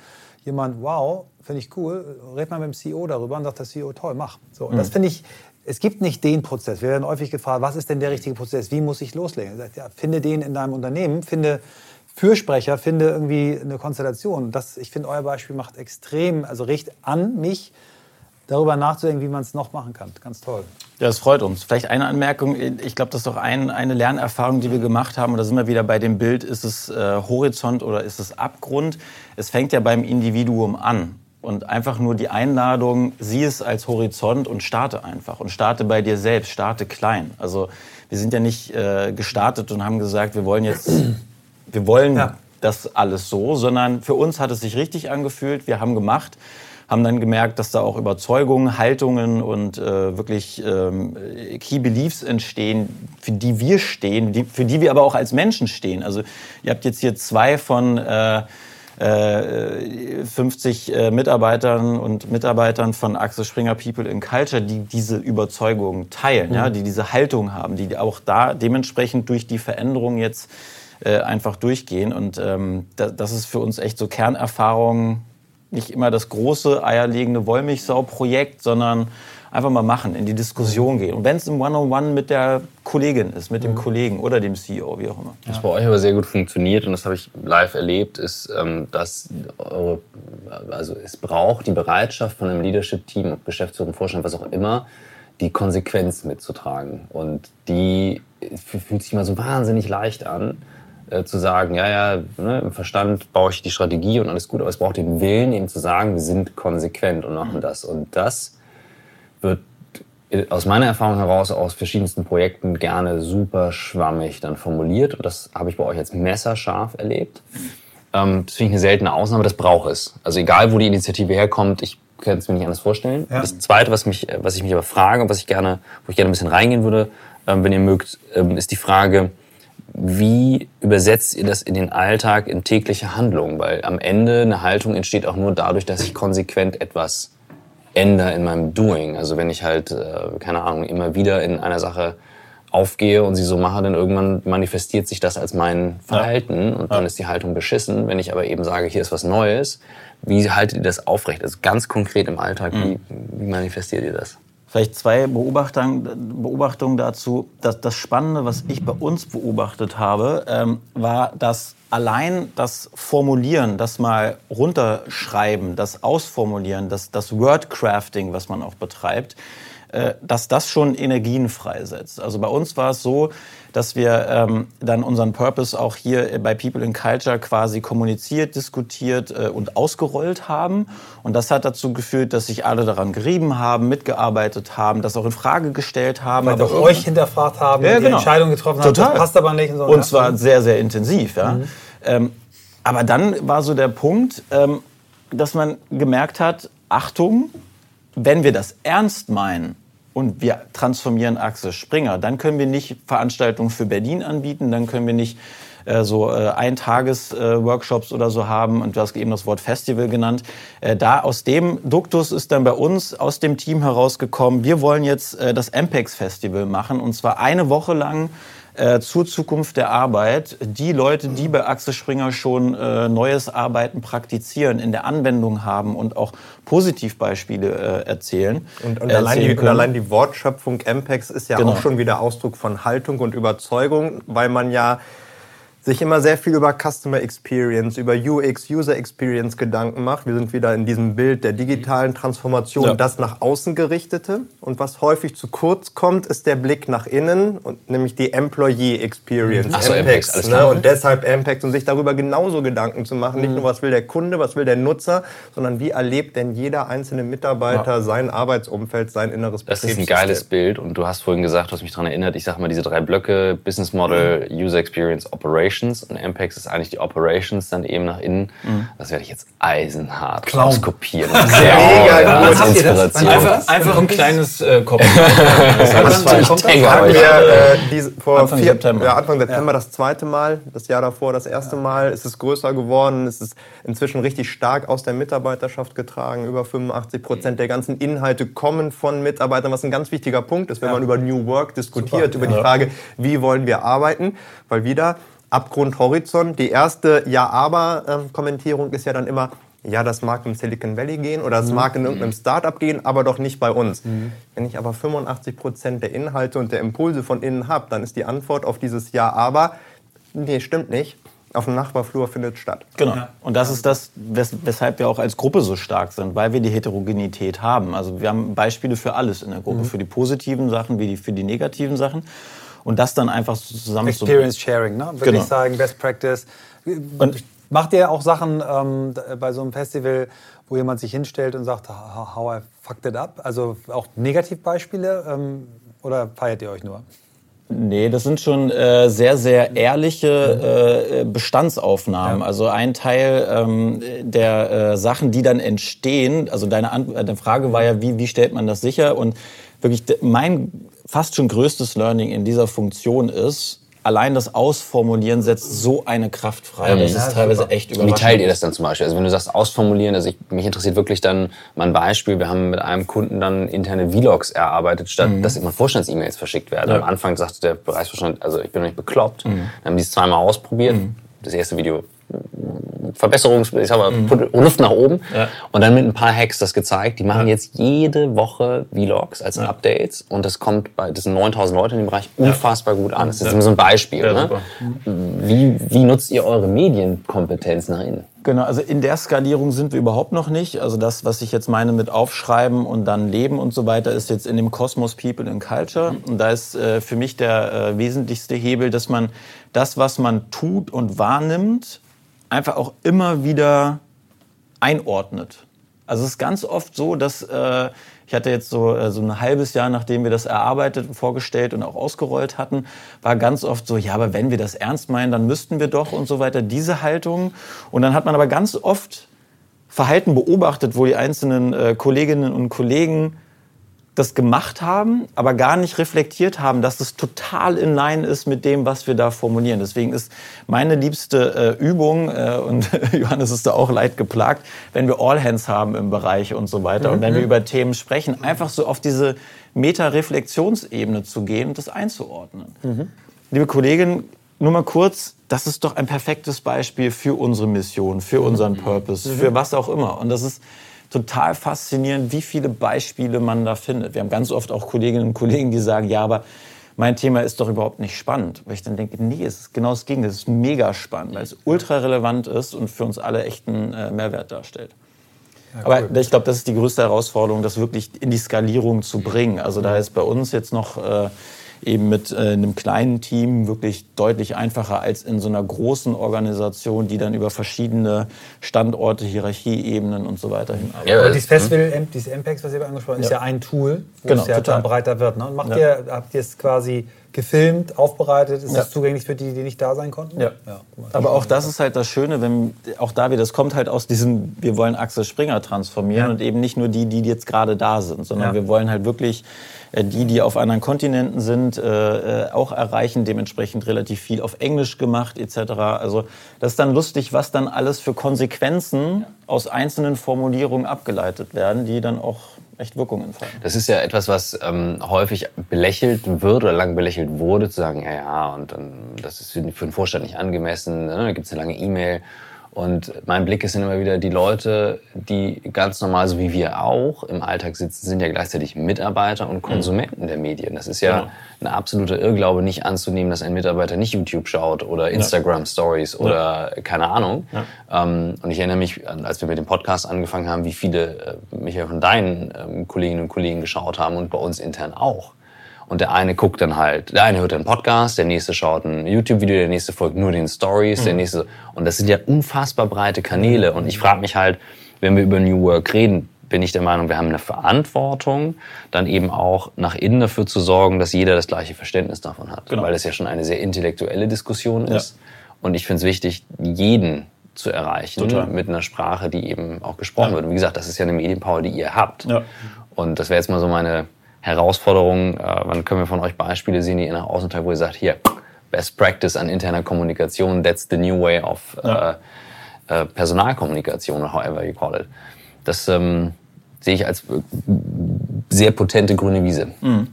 jemand, wow, finde ich cool, red mal mit dem CEO darüber und sagt der CEO, toll, mach. So, und mhm. das finde ich, es gibt nicht den Prozess. Wir werden häufig gefragt, was ist denn der richtige Prozess? Wie muss ich loslegen? Sagt, ja, finde den in deinem Unternehmen, finde Fürsprecher, finde irgendwie eine Konstellation. Das, ich finde, euer Beispiel macht extrem, also riecht an mich, darüber nachzudenken, wie man es noch machen kann. Ganz toll. Ja, das freut uns. Vielleicht eine Anmerkung. Ich glaube, das ist doch ein, eine Lernerfahrung, die wir gemacht haben. Und da sind wir wieder bei dem Bild, ist es äh, Horizont oder ist es Abgrund? Es fängt ja beim Individuum an. Und einfach nur die Einladung, sieh es als Horizont und starte einfach. Und starte bei dir selbst, starte klein. Also wir sind ja nicht äh, gestartet und haben gesagt, wir wollen jetzt, wir wollen ja. das alles so, sondern für uns hat es sich richtig angefühlt. Wir haben gemacht haben dann gemerkt, dass da auch Überzeugungen, Haltungen und äh, wirklich ähm, Key Beliefs entstehen, für die wir stehen, die, für die wir aber auch als Menschen stehen. Also ihr habt jetzt hier zwei von äh, 50 äh, äh, Mitarbeitern und Mitarbeitern von Axel Springer People in Culture, die diese Überzeugungen teilen, mhm. ja, die diese Haltung haben, die auch da dementsprechend durch die Veränderung jetzt äh, einfach durchgehen. Und ähm, das ist für uns echt so Kernerfahrung nicht immer das große eierlegende Wollmilchsau-Projekt, sondern einfach mal machen, in die Diskussion gehen. Und wenn es im One-on-One mit der Kollegin ist, mit dem mhm. Kollegen oder dem CEO, wie auch immer. Was bei euch aber sehr gut funktioniert, und das habe ich live erlebt, ist, ähm, dass eure, also es braucht die Bereitschaft von einem Leadership-Team, Geschäftsführung, Vorstand, was auch immer, die Konsequenz mitzutragen. Und die fühlt sich mal so wahnsinnig leicht an äh, zu sagen, ja, ja, ne, im Verstand baue ich die Strategie und alles gut, aber es braucht den Willen, eben zu sagen, wir sind konsequent und machen das. Und das wird aus meiner Erfahrung heraus aus verschiedensten Projekten gerne super schwammig dann formuliert. Und das habe ich bei euch jetzt messerscharf erlebt. Ähm, das finde ich eine seltene Ausnahme, das braucht es. Also egal, wo die Initiative herkommt, ich kann es mir nicht anders vorstellen. Ja. Das Zweite, was, mich, was ich mich aber frage und was ich gerne, wo ich gerne ein bisschen reingehen würde, ähm, wenn ihr mögt, ähm, ist die Frage, wie übersetzt ihr das in den Alltag, in tägliche Handlungen? Weil am Ende eine Haltung entsteht auch nur dadurch, dass ich konsequent etwas ändere in meinem Doing. Also wenn ich halt, äh, keine Ahnung, immer wieder in einer Sache aufgehe und sie so mache, dann irgendwann manifestiert sich das als mein Verhalten ja. und dann ja. ist die Haltung beschissen. Wenn ich aber eben sage, hier ist was Neues, wie haltet ihr das aufrecht? Also ganz konkret im Alltag, mhm. wie, wie manifestiert ihr das? Vielleicht zwei Beobachtungen, Beobachtungen dazu. Das, das Spannende, was ich bei uns beobachtet habe, ähm, war, dass allein das Formulieren, das mal runterschreiben, das Ausformulieren, das, das Wordcrafting, was man auch betreibt, dass das schon Energien freisetzt. Also bei uns war es so, dass wir ähm, dann unseren Purpose auch hier bei People in Culture quasi kommuniziert, diskutiert äh, und ausgerollt haben. Und das hat dazu geführt, dass sich alle daran gerieben haben, mitgearbeitet haben, das auch in Frage gestellt haben. Weil auch euch hinterfragt haben, ja, die genau. Entscheidung getroffen haben, Total. das passt aber nicht. Und, so, und zwar sehr, sehr intensiv. Ja. Mhm. Ähm, aber dann war so der Punkt, ähm, dass man gemerkt hat, Achtung, wenn wir das ernst meinen, und wir transformieren Axel Springer. Dann können wir nicht Veranstaltungen für Berlin anbieten, dann können wir nicht äh, so äh, Eintages-Workshops äh, oder so haben und du hast eben das Wort Festival genannt. Äh, da aus dem Duktus ist dann bei uns aus dem Team herausgekommen, wir wollen jetzt das Ampex Festival machen und zwar eine Woche lang äh, zur Zukunft der Arbeit die Leute, die bei Axel Springer schon äh, neues Arbeiten praktizieren, in der Anwendung haben und auch Positivbeispiele äh, erzählen. Und, und, allein die, und, allein die, Wortschöpfung MPEX ist ja genau. auch schon wieder Ausdruck von Haltung und Überzeugung, weil man ja sich immer sehr viel über Customer Experience, über UX, User Experience Gedanken macht. Wir sind wieder in diesem Bild der digitalen Transformation, ja. das nach außen gerichtete. Und was häufig zu kurz kommt, ist der Blick nach innen, und nämlich die Employee Experience. Ach so, Impact, alles ne? Und deshalb Impact und sich darüber genauso Gedanken zu machen. Nicht mhm. nur, was will der Kunde, was will der Nutzer, sondern wie erlebt denn jeder einzelne Mitarbeiter ja. sein Arbeitsumfeld, sein inneres Das ist ein geiles Bild. Und du hast vorhin gesagt, du hast mich daran erinnert, ich sage mal diese drei Blöcke, Business Model, mhm. User Experience, Operation. Operations und Ampex ist eigentlich die Operations dann eben nach innen. Mhm. Das werde ich jetzt eisenhart Clown. rauskopieren. Sehr mega ja, als Inspiration. Einfach, einfach ein kleines äh, Kopf. das haben wir äh, diese, vor Anfang vier, September, ja, Anfang September ja. das zweite Mal, das Jahr davor das erste Mal. Es ist größer geworden, es ist inzwischen richtig stark aus der Mitarbeiterschaft getragen. Über 85 Prozent der ganzen Inhalte kommen von Mitarbeitern, was ein ganz wichtiger Punkt ist, wenn man über New Work diskutiert, Super. über die Frage, wie wollen wir arbeiten, weil wieder Abgrund Horizont. Die erste Ja-Aber-Kommentierung ist ja dann immer, ja, das mag im Silicon Valley gehen oder das mhm. mag in irgendeinem Startup gehen, aber doch nicht bei uns. Mhm. Wenn ich aber 85 Prozent der Inhalte und der Impulse von innen habe, dann ist die Antwort auf dieses Ja, aber, nee, stimmt nicht. Auf dem Nachbarflur findet statt. Genau. Und das ist das, wes weshalb wir auch als Gruppe so stark sind, weil wir die Heterogenität haben. Also wir haben Beispiele für alles in der Gruppe, mhm. für die positiven Sachen wie die, für die negativen Sachen und das dann einfach so zusammen Experience Sharing, ne? Würde genau. ich sagen, Best Practice. Und Macht ihr auch Sachen ähm, bei so einem Festival, wo jemand sich hinstellt und sagt, how I fucked it up? Also auch Negativbeispiele ähm, oder feiert ihr euch nur? Nee, das sind schon äh, sehr, sehr ehrliche äh, Bestandsaufnahmen. Ja. Also ein Teil ähm, der äh, Sachen, die dann entstehen, also deine, An deine Frage war ja, wie, wie stellt man das sicher? Und wirklich mein fast schon größtes Learning in dieser Funktion ist, allein das Ausformulieren setzt so eine Kraft frei. das ist teilweise super. echt überraschend. Wie teilt ihr das dann zum Beispiel? Also wenn du sagst Ausformulieren, also ich, mich interessiert wirklich dann mal ein Beispiel. Wir haben mit einem Kunden dann interne Vlogs erarbeitet, statt mhm. dass immer Vorstands-E-Mails verschickt werden. Ja. Am Anfang sagte der Bereichsvorstand, also ich bin noch nicht bekloppt. Mhm. Dann haben die es zweimal ausprobiert. Mhm. Das erste Video Verbesserungs, ich sag mal, mhm. Luft nach oben. Ja. Und dann mit ein paar Hacks das gezeigt. Die machen ja. jetzt jede Woche Vlogs als ja. Updates und das kommt bei, das sind 9000 Leute in dem Bereich unfassbar gut an. Das ist immer so ein Beispiel. Ne? Wie, wie nutzt ihr eure Medienkompetenz nach innen? Genau, also in der Skalierung sind wir überhaupt noch nicht. Also das, was ich jetzt meine mit Aufschreiben und dann Leben und so weiter, ist jetzt in dem Kosmos People and Culture. Und da ist äh, für mich der äh, wesentlichste Hebel, dass man das, was man tut und wahrnimmt, einfach auch immer wieder einordnet. Also es ist ganz oft so, dass äh, ich hatte jetzt so, äh, so ein halbes Jahr, nachdem wir das erarbeitet, vorgestellt und auch ausgerollt hatten, war ganz oft so, ja, aber wenn wir das ernst meinen, dann müssten wir doch und so weiter, diese Haltung. Und dann hat man aber ganz oft Verhalten beobachtet, wo die einzelnen äh, Kolleginnen und Kollegen das gemacht haben, aber gar nicht reflektiert haben, dass es total in line ist mit dem, was wir da formulieren. Deswegen ist meine liebste äh, Übung, äh, und Johannes ist da auch leid geplagt, wenn wir All Hands haben im Bereich und so weiter mhm. und wenn wir mhm. über Themen sprechen, einfach so auf diese Meta-Reflexionsebene zu gehen und das einzuordnen. Mhm. Liebe Kollegin, nur mal kurz, das ist doch ein perfektes Beispiel für unsere Mission, für unseren Purpose, mhm. für was auch immer. Und das ist total faszinierend, wie viele Beispiele man da findet. Wir haben ganz oft auch Kolleginnen und Kollegen, die sagen, ja, aber mein Thema ist doch überhaupt nicht spannend. Weil ich dann denke, nee, es ist genau das Gegenteil. Es ist mega spannend, weil es ultra relevant ist und für uns alle echten äh, Mehrwert darstellt. Ja, cool. Aber ich glaube, das ist die größte Herausforderung, das wirklich in die Skalierung zu bringen. Also da ist bei uns jetzt noch äh, eben mit äh, einem kleinen Team wirklich deutlich einfacher als in so einer großen Organisation, die dann über verschiedene Standorte, Hierarchieebenen und so weiter hin arbeitet. Ja, aber dieses Festival, dieses MPEX, was ihr angesprochen habt, ja. ist ja ein Tool, wo genau, es ja dann breiter wird. Ne? Und macht ihr, habt ihr es quasi gefilmt, aufbereitet? Ist ja. das zugänglich für die, die nicht da sein konnten? Ja. ja Aber auch das ist halt das Schöne, wenn auch da wieder, das kommt halt aus diesem, wir wollen Axel Springer transformieren ja. und eben nicht nur die, die jetzt gerade da sind, sondern ja. wir wollen halt wirklich die, die auf anderen Kontinenten sind, äh, äh, auch erreichen, dementsprechend relativ viel auf Englisch gemacht etc. Also das ist dann lustig, was dann alles für Konsequenzen aus einzelnen Formulierungen abgeleitet werden, die dann auch echt Wirkung entfalten. Das ist ja etwas, was ähm, häufig belächelt wird oder lang belächelt wurde, zu sagen, ja, ja, und dann, das ist für den Vorstand nicht angemessen, ne? da gibt es eine lange E-Mail und mein Blick ist dann immer wieder, die Leute, die ganz normal, so wie wir auch, im Alltag sitzen, sind ja gleichzeitig Mitarbeiter und Konsumenten mhm. der Medien. Das ist ja genau. eine absolute Irrglaube, nicht anzunehmen, dass ein Mitarbeiter nicht YouTube schaut oder Instagram Stories ja. oder keine Ahnung. Ja. Ähm, und ich erinnere mich, als wir mit dem Podcast angefangen haben, wie viele äh, mich ja von deinen ähm, Kolleginnen und Kollegen geschaut haben und bei uns intern auch. Und der eine guckt dann halt, der eine hört einen Podcast, der nächste schaut ein YouTube-Video, der nächste folgt nur den Stories, mhm. der nächste. Und das sind ja unfassbar breite Kanäle. Und ich frage mich halt, wenn wir über New Work reden, bin ich der Meinung, wir haben eine Verantwortung, dann eben auch nach innen dafür zu sorgen, dass jeder das gleiche Verständnis davon hat. Genau. Weil das ja schon eine sehr intellektuelle Diskussion ist. Ja. Und ich finde es wichtig, jeden zu erreichen Total. mit einer Sprache, die eben auch gesprochen ja. wird. Und wie gesagt, das ist ja eine Medienpower, die ihr habt. Ja. Und das wäre jetzt mal so meine Herausforderungen? Äh, wann können wir von euch Beispiele sehen, die ihr nach außen teilt, wo ihr sagt, hier, Best Practice an interner Kommunikation, that's the new way of ja. äh, äh, Personalkommunikation, or however you call it. Das ähm, sehe ich als äh, sehr potente grüne Wiese. Mhm.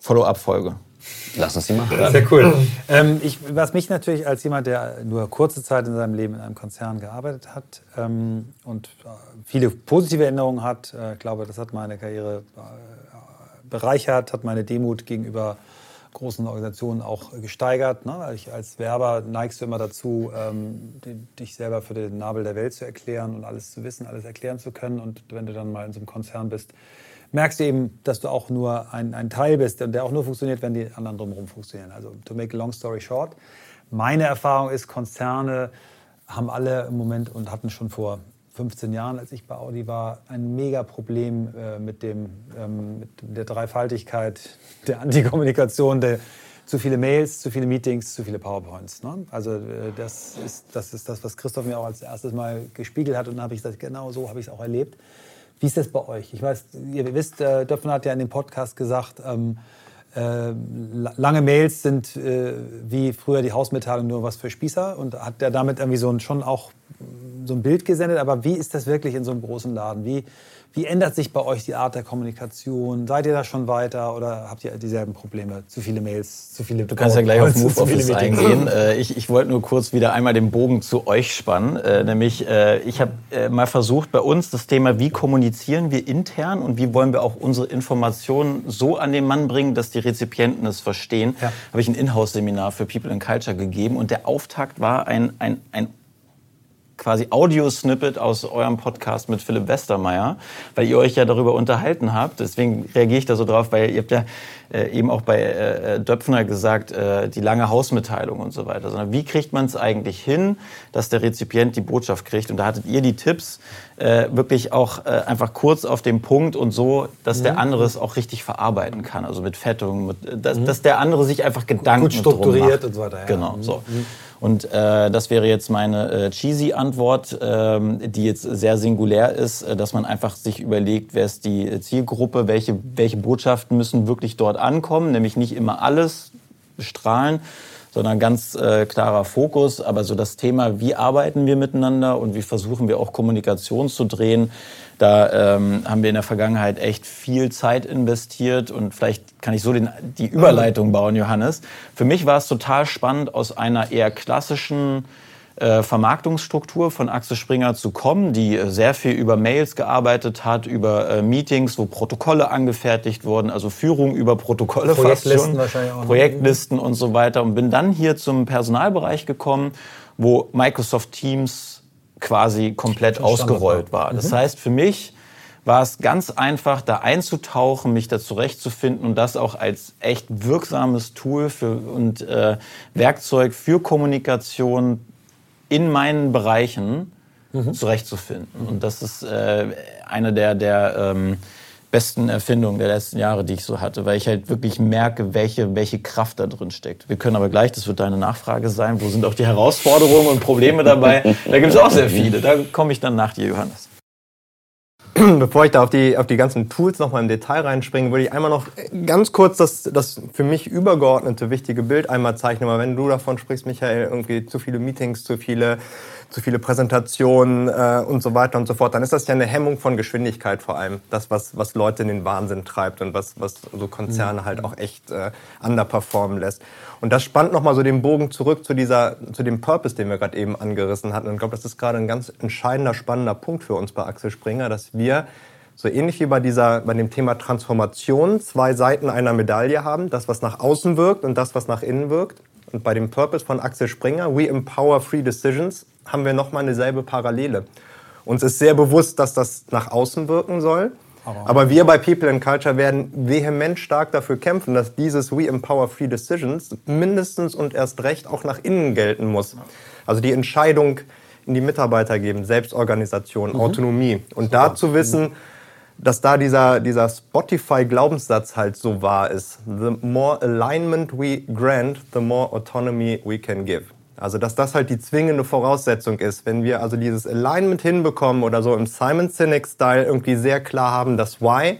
Follow-up-Folge. Lass uns die machen. Sehr cool. Ähm, ich, was mich natürlich als jemand, der nur kurze Zeit in seinem Leben in einem Konzern gearbeitet hat ähm, und äh, viele positive Erinnerungen hat, äh, glaube, das hat meine Karriere äh, bereichert, hat meine Demut gegenüber großen Organisationen auch gesteigert. Ne? Ich als Werber neigst du immer dazu, ähm, dich selber für den Nabel der Welt zu erklären und alles zu wissen, alles erklären zu können. Und wenn du dann mal in so einem Konzern bist, merkst du eben, dass du auch nur ein, ein Teil bist und der auch nur funktioniert, wenn die anderen drumherum funktionieren. Also to make a long story short, meine Erfahrung ist, Konzerne haben alle im Moment und hatten schon vor 15 Jahren, als ich bei Audi war, ein mega Problem äh, mit, ähm, mit der Dreifaltigkeit der Antikommunikation, der zu viele Mails, zu viele Meetings, zu viele PowerPoints. Ne? Also äh, das, ist, das ist das, was Christoph mir auch als erstes Mal gespiegelt hat und habe ich gesagt, genau so habe ich es auch erlebt. Wie ist das bei euch? Ich weiß, ihr wisst, äh, Döpfen hat ja in dem Podcast gesagt, ähm, äh, lange Mails sind äh, wie früher die Hausmitteilung nur was für Spießer und hat der damit irgendwie so ein, schon auch so ein Bild gesendet. Aber wie ist das wirklich in so einem großen Laden? Wie, wie ändert sich bei euch die Art der Kommunikation? Seid ihr da schon weiter oder habt ihr dieselben Probleme? Zu viele Mails, zu viele Du kannst ja gleich auf Move Office eingehen. Äh, ich, ich wollte nur kurz wieder einmal den Bogen zu euch spannen. Äh, nämlich, äh, ich habe mal versucht, bei uns das Thema, wie kommunizieren wir intern und wie wollen wir auch unsere Informationen so an den Mann bringen, dass die Rezipienten es verstehen, ja. habe ich ein Inhouse-Seminar für People and Culture gegeben. Und der Auftakt war ein, ein, ein quasi Audio-Snippet aus eurem Podcast mit Philipp Westermeier, weil ihr euch ja darüber unterhalten habt. Deswegen reagiere ich da so drauf, weil ihr habt ja äh, eben auch bei äh, Döpfner gesagt, äh, die lange Hausmitteilung und so weiter. Sondern wie kriegt man es eigentlich hin, dass der Rezipient die Botschaft kriegt? Und da hattet ihr die Tipps, äh, wirklich auch äh, einfach kurz auf den Punkt und so, dass mhm. der andere es auch richtig verarbeiten kann. Also mit Fettung, mit, dass, mhm. dass der andere sich einfach Gedanken Gut strukturiert und so weiter. Ja. Genau, so. Mhm. Und äh, das wäre jetzt meine äh, cheesy Antwort, ähm, die jetzt sehr singulär ist, äh, dass man einfach sich überlegt, wer ist die Zielgruppe, welche, welche Botschaften müssen wirklich dort ankommen, nämlich nicht immer alles bestrahlen, sondern ganz äh, klarer Fokus. Aber so das Thema, wie arbeiten wir miteinander und wie versuchen wir auch Kommunikation zu drehen, da ähm, haben wir in der Vergangenheit echt viel Zeit investiert und vielleicht kann ich so den, die Überleitung bauen, Johannes. Für mich war es total spannend, aus einer eher klassischen Vermarktungsstruktur von Axel Springer zu kommen, die äh, sehr viel über Mails gearbeitet hat, über äh, Meetings, wo Protokolle angefertigt wurden, also Führung über Protokolle, Projektlisten wahrscheinlich auch. Projektlisten und so weiter und bin dann hier zum Personalbereich gekommen, wo Microsoft Teams quasi komplett ausgerollt war. Das mhm. heißt für mich war es ganz einfach, da einzutauchen, mich da zurechtzufinden und das auch als echt wirksames Tool für, und äh, Werkzeug für Kommunikation in meinen Bereichen mhm. zurechtzufinden. Und das ist äh, eine der, der ähm, besten Erfindungen der letzten Jahre, die ich so hatte, weil ich halt wirklich merke, welche, welche Kraft da drin steckt. Wir können aber gleich, das wird deine Nachfrage sein, wo sind auch die Herausforderungen und Probleme dabei? Da gibt es auch sehr viele. Da komme ich dann nach dir, Johannes. Bevor ich da auf die, auf die ganzen Tools nochmal im Detail reinspringe, würde ich einmal noch ganz kurz das, das für mich übergeordnete wichtige Bild einmal zeichnen. Weil wenn du davon sprichst, Michael, irgendwie zu viele Meetings, zu viele zu viele Präsentationen äh, und so weiter und so fort, dann ist das ja eine Hemmung von Geschwindigkeit vor allem. Das, was, was Leute in den Wahnsinn treibt und was, was so Konzerne mhm. halt auch echt äh, underperformen lässt. Und das spannt nochmal so den Bogen zurück zu, dieser, zu dem Purpose, den wir gerade eben angerissen hatten. Und ich glaube, das ist gerade ein ganz entscheidender, spannender Punkt für uns bei Axel Springer, dass wir so ähnlich wie bei, dieser, bei dem Thema Transformation zwei Seiten einer Medaille haben. Das, was nach außen wirkt und das, was nach innen wirkt. Und bei dem Purpose von Axel Springer, We Empower Free Decisions, haben wir nochmal eine selbe Parallele. Uns ist sehr bewusst, dass das nach außen wirken soll. Aber, Aber wir bei People and Culture werden vehement stark dafür kämpfen, dass dieses We Empower Free Decisions mindestens und erst recht auch nach innen gelten muss. Also die Entscheidung in die Mitarbeiter geben, Selbstorganisation, mhm. Autonomie. Und Super. da zu wissen, dass da dieser, dieser Spotify-Glaubenssatz halt so wahr ist. The more alignment we grant, the more autonomy we can give. Also dass das halt die zwingende Voraussetzung ist. Wenn wir also dieses Alignment hinbekommen oder so im Simon Sinek-Style irgendwie sehr klar haben, das Why,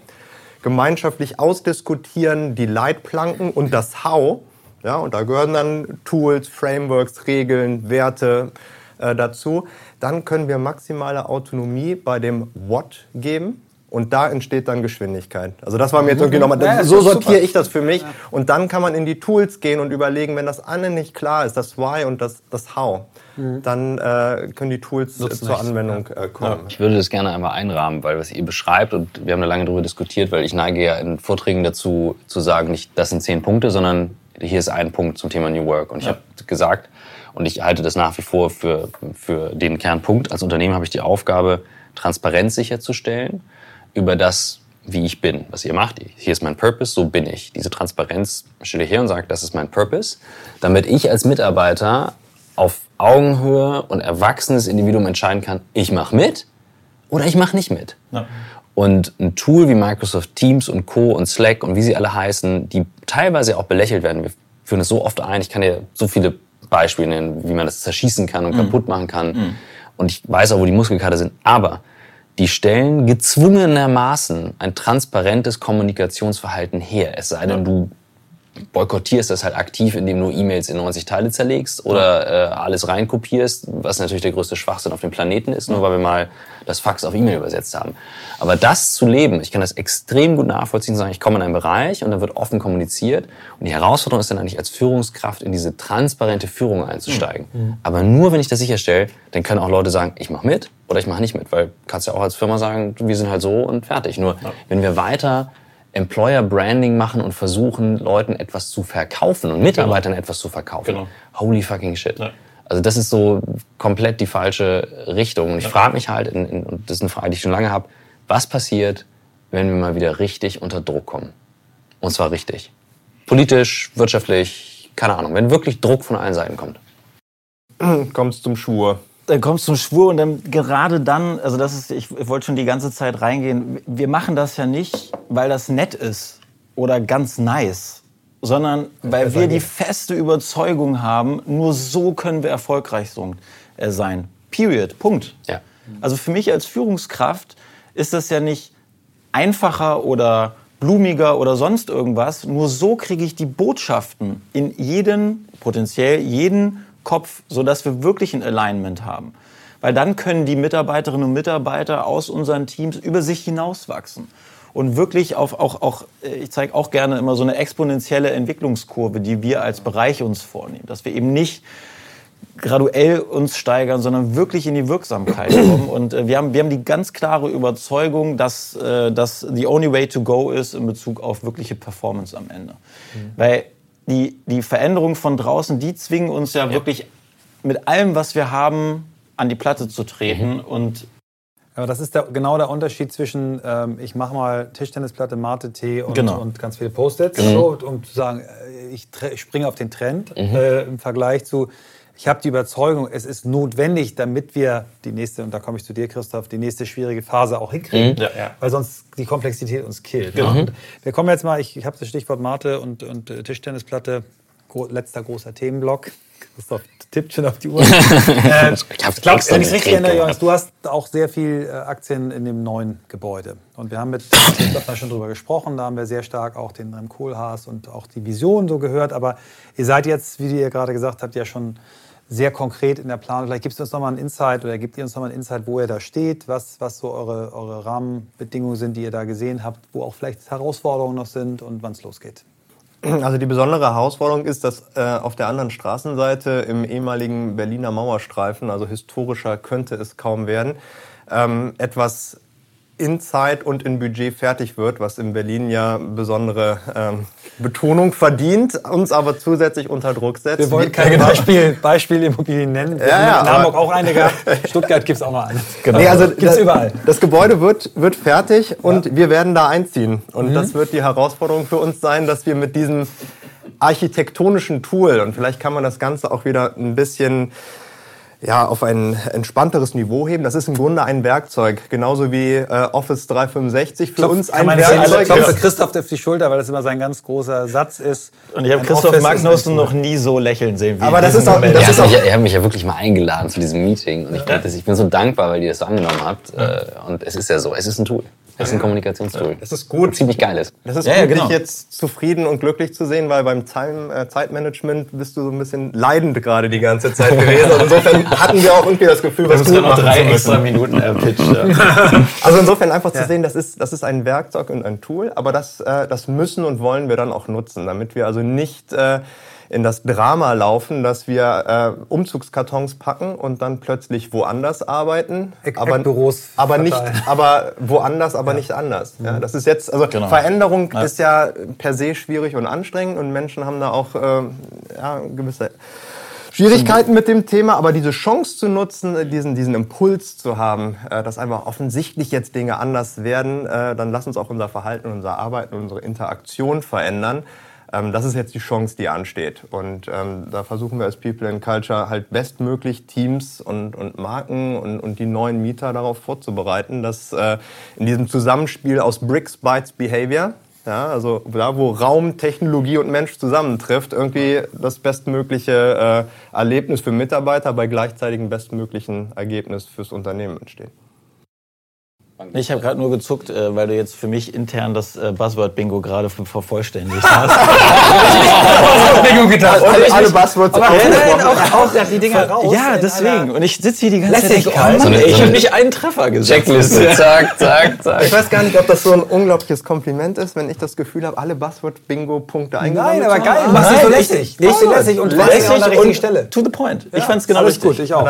gemeinschaftlich ausdiskutieren, die Leitplanken und das How, ja, und da gehören dann Tools, Frameworks, Regeln, Werte äh, dazu, dann können wir maximale Autonomie bei dem What geben und da entsteht dann Geschwindigkeit. Also das war mir jetzt irgendwie nochmal, ja, so sortiere ich das für mich. Ja. Und dann kann man in die Tools gehen und überlegen, wenn das eine nicht klar ist, das Why und das, das How, mhm. dann äh, können die Tools äh, zur Anwendung äh, kommen. Ich würde das gerne einmal einrahmen, weil was ihr beschreibt, und wir haben da lange darüber diskutiert, weil ich neige ja in Vorträgen dazu, zu sagen, nicht das sind zehn Punkte, sondern hier ist ein Punkt zum Thema New Work. Und ich habe gesagt, und ich halte das nach wie vor für, für den Kernpunkt, als Unternehmen habe ich die Aufgabe, Transparenz sicherzustellen über das, wie ich bin, was ihr macht. Hier ist mein Purpose, so bin ich. Diese Transparenz stelle ich her und sage, das ist mein Purpose, damit ich als Mitarbeiter auf Augenhöhe und erwachsenes Individuum entscheiden kann, ich mache mit oder ich mache nicht mit. Ja. Und ein Tool wie Microsoft Teams und Co. und Slack und wie sie alle heißen, die teilweise auch belächelt werden. Wir führen es so oft ein. Ich kann dir so viele Beispiele nennen, wie man das zerschießen kann und mhm. kaputt machen kann. Mhm. Und ich weiß auch, wo die Muskelkater sind. Aber die stellen gezwungenermaßen ein transparentes Kommunikationsverhalten her. Es sei denn, du boykottierst das halt aktiv, indem du E-Mails in 90 Teile zerlegst oder äh, alles reinkopierst, was natürlich der größte Schwachsinn auf dem Planeten ist, nur weil wir mal das Fax auf E-Mail übersetzt haben. Aber das zu leben, ich kann das extrem gut nachvollziehen, sagen, ich komme in einen Bereich und da wird offen kommuniziert und die Herausforderung ist dann eigentlich als Führungskraft in diese transparente Führung einzusteigen. Mhm. Aber nur wenn ich das sicherstelle, dann können auch Leute sagen, ich mache mit oder ich mache nicht mit, weil kannst ja auch als Firma sagen, wir sind halt so und fertig. Nur ja. wenn wir weiter Employer Branding machen und versuchen, Leuten etwas zu verkaufen und Mitarbeitern genau. etwas zu verkaufen. Genau. Holy fucking shit. Ja. Also das ist so komplett die falsche Richtung. Und ich ja. frage mich halt, in, in, und das ist eine Frage, die ich schon lange habe, was passiert, wenn wir mal wieder richtig unter Druck kommen? Und zwar richtig. Politisch, wirtschaftlich, keine Ahnung. Wenn wirklich Druck von allen Seiten kommt. Kommst zum Schwur dann kommst du zum Schwur und dann gerade dann, also das ist, ich, ich wollte schon die ganze Zeit reingehen, wir machen das ja nicht, weil das nett ist oder ganz nice, sondern weil wir die feste Überzeugung haben, nur so können wir erfolgreich äh, sein. Period. Punkt. Ja. Also für mich als Führungskraft ist das ja nicht einfacher oder blumiger oder sonst irgendwas. Nur so kriege ich die Botschaften in jeden, potenziell jeden Kopf, sodass wir wirklich ein Alignment haben. Weil dann können die Mitarbeiterinnen und Mitarbeiter aus unseren Teams über sich hinauswachsen und wirklich auf auch, auch ich zeige auch gerne immer so eine exponentielle Entwicklungskurve, die wir als Bereich uns vornehmen, dass wir eben nicht graduell uns steigern, sondern wirklich in die Wirksamkeit kommen. Und äh, wir, haben, wir haben die ganz klare Überzeugung, dass äh, das the only way to go ist in Bezug auf wirkliche Performance am Ende. Mhm. Weil die, die Veränderungen von draußen, die zwingen uns ja, ja, wirklich mit allem, was wir haben, an die Platte zu treten. Mhm. Und aber das ist der, genau der Unterschied zwischen, ähm, ich mache mal Tischtennisplatte, Mate, Tee und, genau. und ganz viele Post-its, mhm. so, um zu sagen, äh, ich, ich springe auf den Trend mhm. äh, im Vergleich zu, ich habe die Überzeugung, es ist notwendig, damit wir die nächste, und da komme ich zu dir, Christoph, die nächste schwierige Phase auch hinkriegen, mhm. ja. weil sonst die Komplexität uns killt. Genau. Und wir kommen jetzt mal, ich, ich habe das Stichwort Mate und, und äh, Tischtennisplatte, letzter großer Themenblock. Christoph tippt schon auf die Uhr. äh, ich glaube, wenn ich richtig erinnere, Johannes, du hast auch sehr viel äh, Aktien in dem neuen Gebäude. Und wir haben mit Christoph schon drüber gesprochen. Da haben wir sehr stark auch den Rem Kohlhaas und auch die Vision so gehört. Aber ihr seid jetzt, wie ihr gerade gesagt habt, ja schon sehr konkret in der Planung. Vielleicht gibt es uns nochmal einen Insight oder gebt ihr uns nochmal einen Insight, wo ihr da steht, was, was so eure, eure Rahmenbedingungen sind, die ihr da gesehen habt, wo auch vielleicht Herausforderungen noch sind und wann es losgeht. Also die besondere Herausforderung ist, dass äh, auf der anderen Straßenseite im ehemaligen Berliner Mauerstreifen, also historischer könnte es kaum werden, ähm, etwas in Zeit und in Budget fertig wird, was in Berlin ja besondere ähm, Betonung verdient, uns aber zusätzlich unter Druck setzt. Wir wollen keine Beispiel, Beispielimmobilien nennen. Wir ja, ja, in Hamburg auch eine gehabt. Stuttgart gibt es auch noch eine. Genau. Nee, also gibt's das, überall. Das Gebäude wird, wird fertig und ja. wir werden da einziehen. Und mhm. das wird die Herausforderung für uns sein, dass wir mit diesem architektonischen Tool, und vielleicht kann man das Ganze auch wieder ein bisschen ja, auf ein entspannteres Niveau heben. Das ist im Grunde ein Werkzeug, genauso wie äh, Office 365 für Klopf, uns ein Werkzeug. Ich klopfe Christoph auf die Schulter, weil das immer sein ganz großer Satz ist. Und ich habe Christoph Magnussen noch nie so lächeln sehen wie Aber das ist auch, das ja, ist auch ich, ihr habt mich ja wirklich mal eingeladen zu diesem Meeting und ich, ja. ich bin so dankbar, weil ihr das so angenommen habt. Ja. Äh, und es ist ja so, es ist ein Tool. Das ist ein Kommunikationstool. Das ist gut. Ziemlich geil ist. Das ist ja, gut, ja, genau. dich jetzt zufrieden und glücklich zu sehen, weil beim Time, äh, Zeitmanagement bist du so ein bisschen leidend gerade die ganze Zeit gewesen. Und insofern hatten wir auch irgendwie das Gefühl, was du noch drei extra Minuten erpitcht. Ja. Also insofern einfach zu sehen, das ist, das ist ein Werkzeug und ein Tool, aber das, äh, das müssen und wollen wir dann auch nutzen, damit wir also nicht äh, in das Drama laufen, dass wir äh, Umzugskartons packen und dann plötzlich woanders arbeiten. Eck, aber, Büros aber nicht, aber woanders, aber ja. nicht anders. Ja, mhm. das ist jetzt, also genau. Veränderung ja. ist ja per se schwierig und anstrengend und Menschen haben da auch äh, ja, gewisse Schwierigkeiten mit dem Thema, aber diese Chance zu nutzen, diesen, diesen Impuls zu haben, äh, dass einfach offensichtlich jetzt Dinge anders werden, äh, dann lass uns auch unser Verhalten, unser Arbeiten, unsere Interaktion verändern. Ähm, das ist jetzt die Chance, die ansteht. Und ähm, da versuchen wir als People in Culture halt bestmöglich Teams und, und Marken und, und die neuen Mieter darauf vorzubereiten, dass äh, in diesem Zusammenspiel aus Bricks, Bytes, Behavior, ja, also da, wo Raum, Technologie und Mensch zusammentrifft, irgendwie das bestmögliche äh, Erlebnis für Mitarbeiter bei gleichzeitigem bestmöglichen Ergebnis fürs Unternehmen entsteht. Ich habe gerade nur gezuckt, äh, weil du jetzt für mich intern das äh, Buzzword-Bingo gerade vervollständigt hast. Bingo gedacht. Und alle, alle Buzzwords aber nein, auch, auch die Dinger raus. Ja, deswegen. Und ich sitze hier die ganze Zeit. Oh so ich habe nicht einen Treffer gesagt. Checkliste, zack, zack, zack. Ich weiß gar nicht, ob das so ein unglaubliches Kompliment ist, wenn ich das Gefühl habe, alle Buzzword-Bingo-Punkte eingenommen Nein, aber geil. Du machst es so lässig. Nicht so lässig und lässig an der richtigen Stelle. To the point. Ich fand es genau richtig. gut, ich auch.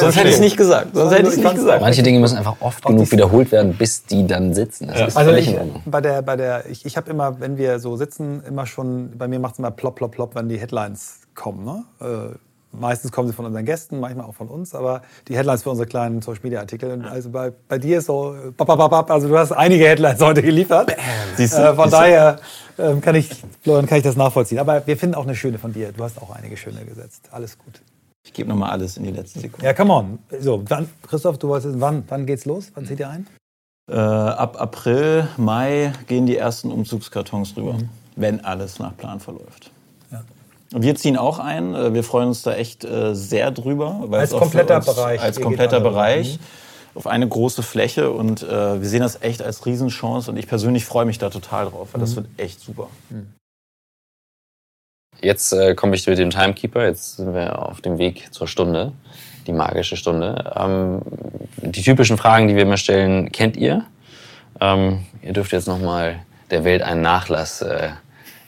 Sonst hätte ich es nicht gesagt. Sonst hätte ich es nicht gesagt. Manche Dinge müssen einfach oft genug wiederholt werden, bis die dann sitzen. Das ja. ist also ich, bei der, bei der, ich, ich habe immer, wenn wir so sitzen, immer schon, bei mir macht es immer plopp, plopp, plopp, wenn die Headlines kommen. Ne? Äh, meistens kommen sie von unseren Gästen, manchmal auch von uns, aber die Headlines für unsere kleinen Social Media Artikel. Also bei, bei dir ist so, also du hast einige Headlines heute geliefert. Siehst du? Äh, von Siehst daher äh, kann ich, Florian, kann ich das nachvollziehen. Aber wir finden auch eine schöne von dir. Du hast auch einige schöne gesetzt. Alles gut. Ich gebe nochmal alles in die letzten Sekunden. Ja, come on. So, dann, Christoph, du wolltest, wann, wann geht's los? Wann zieht ihr ein? Äh, ab April, Mai gehen die ersten Umzugskartons rüber, mhm. wenn alles nach Plan verläuft. Ja. Wir ziehen auch ein. Äh, wir freuen uns da echt äh, sehr drüber. als kompletter Bereich. Als kompletter Bereich. Mhm. Auf eine große Fläche und äh, wir sehen das echt als Riesenchance und ich persönlich freue mich da total drauf, weil mhm. das wird echt super. Mhm. Jetzt äh, komme ich mit dem Timekeeper, jetzt sind wir auf dem Weg zur Stunde die magische Stunde. Ähm, die typischen Fragen, die wir immer stellen, kennt ihr? Ähm, ihr dürft jetzt nochmal der Welt einen Nachlass äh,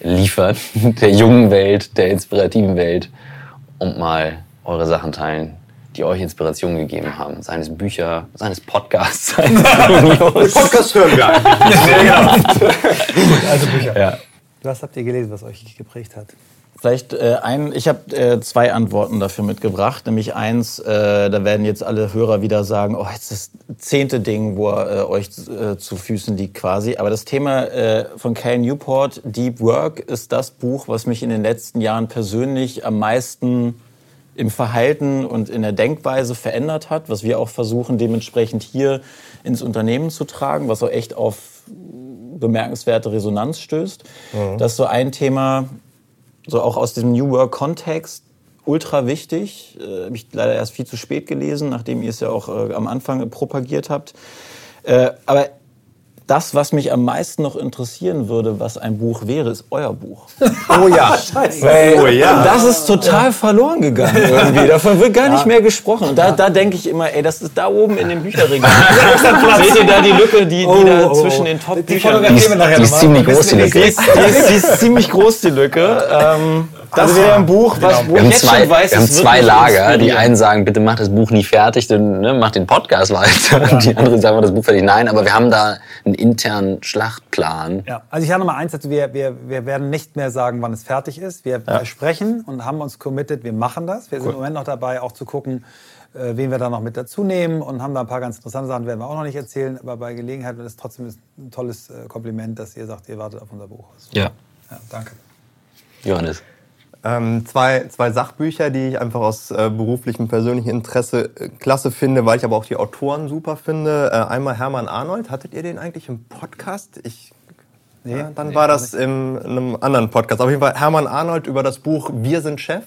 liefern, der jungen Welt, der inspirativen Welt und mal eure Sachen teilen, die euch Inspiration gegeben haben. Seines Bücher, seines Podcasts, seines Podcast hören wir eigentlich. also Bücher. Ja. Was habt ihr gelesen, was euch geprägt hat? Vielleicht äh, ein, ich habe äh, zwei Antworten dafür mitgebracht. Nämlich eins, äh, da werden jetzt alle Hörer wieder sagen, oh, jetzt das zehnte Ding, wo er äh, euch äh, zu Füßen liegt quasi. Aber das Thema äh, von Cal Newport, Deep Work, ist das Buch, was mich in den letzten Jahren persönlich am meisten im Verhalten und in der Denkweise verändert hat, was wir auch versuchen dementsprechend hier ins Unternehmen zu tragen, was auch echt auf bemerkenswerte Resonanz stößt. Mhm. Das ist so ein Thema, so auch aus dem New Work-Kontext, ultra wichtig. Äh, Habe ich leider erst viel zu spät gelesen, nachdem ihr es ja auch äh, am Anfang propagiert habt. Äh, aber das, was mich am meisten noch interessieren würde, was ein Buch wäre, ist euer Buch. Oh ja, scheiße. Oh ja. Das ist total verloren gegangen irgendwie. Davon wird gar nicht mehr gesprochen. Und da, da denke ich immer, ey, das ist da oben in dem Bücherregal. Seht ihr da die Lücke, die, die Oh, da oh, zwischen oh. den Die Top-Büchern wir nachher Die ist ziemlich groß, die Lücke. die ist, die, ist, die ziemlich groß, die Lücke. Ähm, das wäre ein Buch, was, wo Wir ich haben jetzt zwei, schon weiß, wir haben zwei Lager. Die einen sagen, bitte mach das Buch nie fertig, dann ne, mach den Podcast weiter. Und die anderen sagen, mach das Buch fertig. Nein, aber wir haben da einen internen Schlachtplan. Ja, also ich habe noch mal eins dazu. Wir, wir, wir werden nicht mehr sagen, wann es fertig ist. Wir versprechen und haben uns committed, wir machen das. Wir sind im Moment noch dabei, auch zu gucken, äh, wen wir da noch mit dazu nehmen und haben da ein paar ganz interessante Sachen, werden wir auch noch nicht erzählen. Aber bei Gelegenheit ist es trotzdem ein tolles äh, Kompliment, dass ihr sagt, ihr wartet auf unser Buch. Ja. Ja, danke. Johannes. Ähm, zwei, zwei Sachbücher, die ich einfach aus äh, beruflichem, persönlichem Interesse äh, klasse finde, weil ich aber auch die Autoren super finde. Äh, einmal Hermann Arnold. Hattet ihr den eigentlich im Podcast? Ich, Nee, ja, dann nee, war das in einem anderen Podcast. Auf jeden Fall Hermann Arnold über das Buch Wir sind Chef.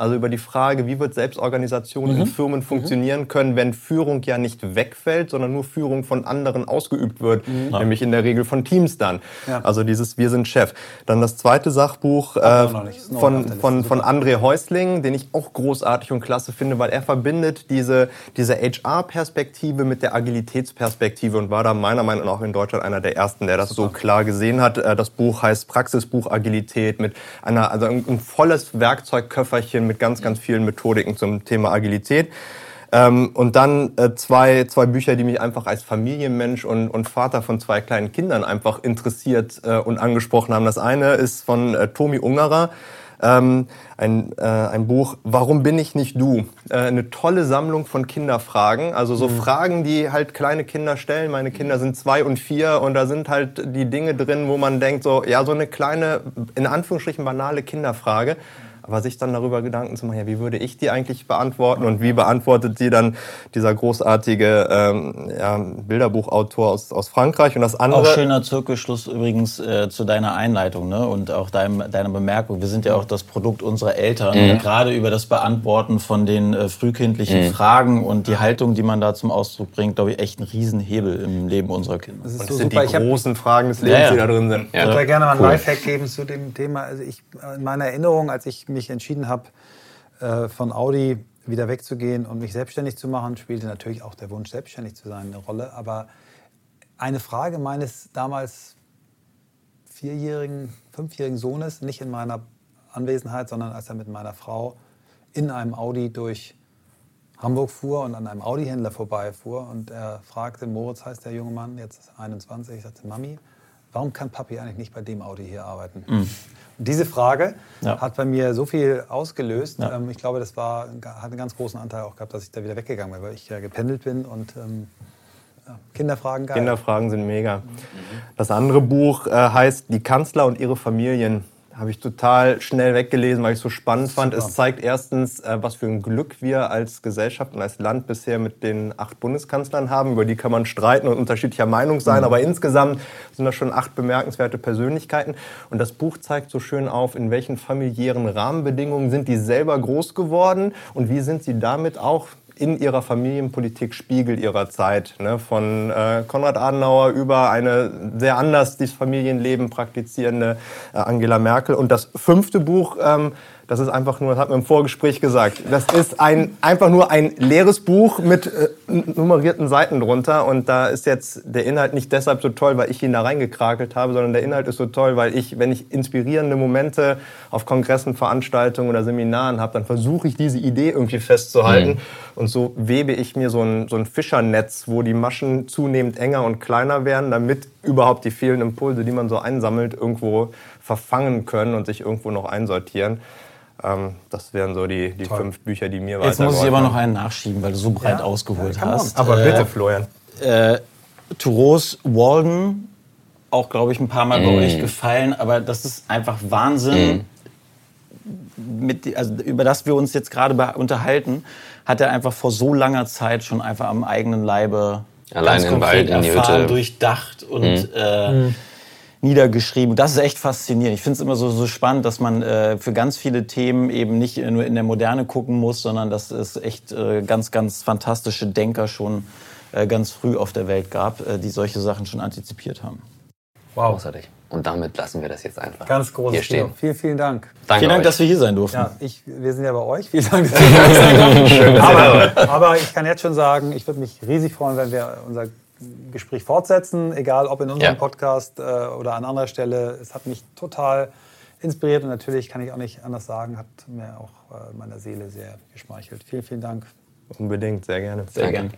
Also über die Frage, wie wird Selbstorganisation Mhm. in Firmen funktionieren können, wenn Führung ja nicht wegfällt, sondern nur Führung von anderen ausgeübt wird, nämlich in der Regel von Teams dann. Mhm. Ja. Also dieses Wir sind Chef. Dann das zweite Sachbuch äh, von, von, von Super. André Häusling, den ich auch großartig und klasse finde, weil er verbindet diese, diese HR-Perspektive mit der Agilitätsperspektive und war da meiner Meinung nach in Deutschland einer der ersten, der das so klar gesehen hat. Äh, Das Buch heißt Praxisbuch Agilität mit einer, also ein, ein volles Werkzeugköfferchen mit ganz, ganz vielen Methodiken zum Thema Agilität. Ähm, und dann äh, zwei, zwei Bücher, die mich einfach als Familienmensch und, und Vater von zwei kleinen Kindern einfach interessiert äh, und angesprochen haben. Das eine ist von äh, Tomi Ungerer, ähm, ein, äh, ein Buch Warum bin ich nicht du? Äh, eine tolle Sammlung von Kinderfragen, also so Fragen, die halt kleine Kinder stellen. Meine Kinder sind zwei und vier und da sind halt die Dinge drin, wo man denkt, so ja, so eine kleine, in Anführungsstrichen banale Kinderfrage. Aber sich dann darüber Gedanken zu machen, ja, wie würde ich die eigentlich beantworten und wie beantwortet sie dann dieser großartige ähm, ja, Bilderbuchautor aus, aus Frankreich und das andere. Auch schöner Zirkelschluss übrigens äh, zu deiner Einleitung ne? und auch deinem, deiner Bemerkung. Wir sind ja auch das Produkt unserer Eltern. Mhm. Gerade über das Beantworten von den äh, frühkindlichen Mhm. Fragen und die Haltung, die man da zum Ausdruck bringt, glaube ich, echt ein Riesenhebel im Leben unserer Kinder. Das ist Und so das sind super. die großen Fragen des Lebens, Ja, ja. die da drin sind. Ja. Ich würde gerne mal einen Cool. Lifehack geben zu dem Thema. Also ich, in meiner Erinnerung, als ich mich entschieden habe, äh, von Audi wieder wegzugehen und mich selbstständig zu machen, spielte natürlich auch der Wunsch, selbstständig zu sein, eine Rolle. Aber eine Frage meines damals vierjährigen, fünfjährigen Sohnes, nicht in meiner Anwesenheit, sondern als er mit meiner Frau in einem Audi durch Hamburg fuhr und an einem Audi-Händler vorbeifuhr und er fragte, Moritz heißt der junge Mann, jetzt 21, ich sagte, Mami, warum kann Papi eigentlich nicht bei dem Audi hier arbeiten? Und diese Frage Ja. hat bei mir so viel ausgelöst. Ja. Ähm, ich glaube, das war, hat einen ganz großen Anteil auch gehabt, dass ich da wieder weggegangen bin, weil ich ja gependelt bin und ähm, Kinderfragen geil. Kinderfragen sind mega. Das andere Buch äh, heißt Die Kanzler und ihre Familien. Habe ich total schnell weggelesen, weil ich es so spannend fand. Es zeigt erstens, äh, was für ein Glück wir als Gesellschaft und als Land bisher mit den acht Bundeskanzlern haben. Über die kann man streiten und unterschiedlicher Meinung sein. Aber insgesamt sind das schon acht bemerkenswerte Persönlichkeiten. Und das Buch zeigt so schön auf, in welchen familiären Rahmenbedingungen sind die selber groß geworden und wie sind sie damit auch in ihrer Familienpolitik Spiegel ihrer Zeit. Ne? Von äh, Konrad Adenauer über eine sehr anders das Familienleben praktizierende äh, Angela Merkel. Und das fünfte Buch, ähm, Das ist einfach nur, das hat man im Vorgespräch gesagt, das ist ein, einfach nur ein leeres Buch mit äh, nummerierten Seiten drunter. Und da ist jetzt der Inhalt nicht deshalb so toll, weil ich ihn da reingekrakelt habe, sondern der Inhalt ist so toll, weil ich, wenn ich inspirierende Momente auf Kongressen, Veranstaltungen oder Seminaren habe, dann versuche ich diese Idee irgendwie festzuhalten. Mhm. Und so webe ich mir so ein, so ein Fischernetz, wo die Maschen zunehmend enger und kleiner werden, damit überhaupt die vielen Impulse, die man so einsammelt, irgendwo verfangen können und sich irgendwo noch einsortieren. Ähm, das wären so die, die fünf Bücher, die mir Jetzt muss ich aber noch einen nachschieben, weil du so breit ja? ausgeholt ja, hast. Aber äh, bitte, Florian. Äh, Touros Walden, auch glaube ich ein paar Mal mm. bei euch gefallen, aber das ist einfach Wahnsinn. Mm. Mit, also über das wir uns jetzt gerade unterhalten, hat er einfach vor so langer Zeit schon einfach am eigenen Leibe Allein ganz konkret Wald, erfahren, durchdacht und mm. Äh, mhm niedergeschrieben. Das ist echt faszinierend. Ich finde es immer so, so spannend, dass man äh, für ganz viele Themen eben nicht nur in der Moderne gucken muss, sondern dass es echt äh, ganz, ganz fantastische Denker schon äh, ganz früh auf der Welt gab, äh, die solche Sachen schon antizipiert haben. Wow. Großartig. Und damit lassen wir das jetzt einfach Ganz groß hier stehen. Vielen, vielen Dank. Danke vielen Dank, euch. dass wir hier sein durften. Ja, ich, wir sind ja bei euch. Vielen Dank, dass ihr Schön, aber, aber ich kann jetzt schon sagen, ich würde mich riesig freuen, wenn wir unser Gespräch fortsetzen, egal ob in unserem ja. Podcast äh, oder an anderer Stelle. Es hat mich total inspiriert und natürlich kann ich auch nicht anders sagen, hat mir auch äh, meiner Seele sehr geschmeichelt. Vielen, vielen Dank. Unbedingt, sehr gerne. Sehr gerne.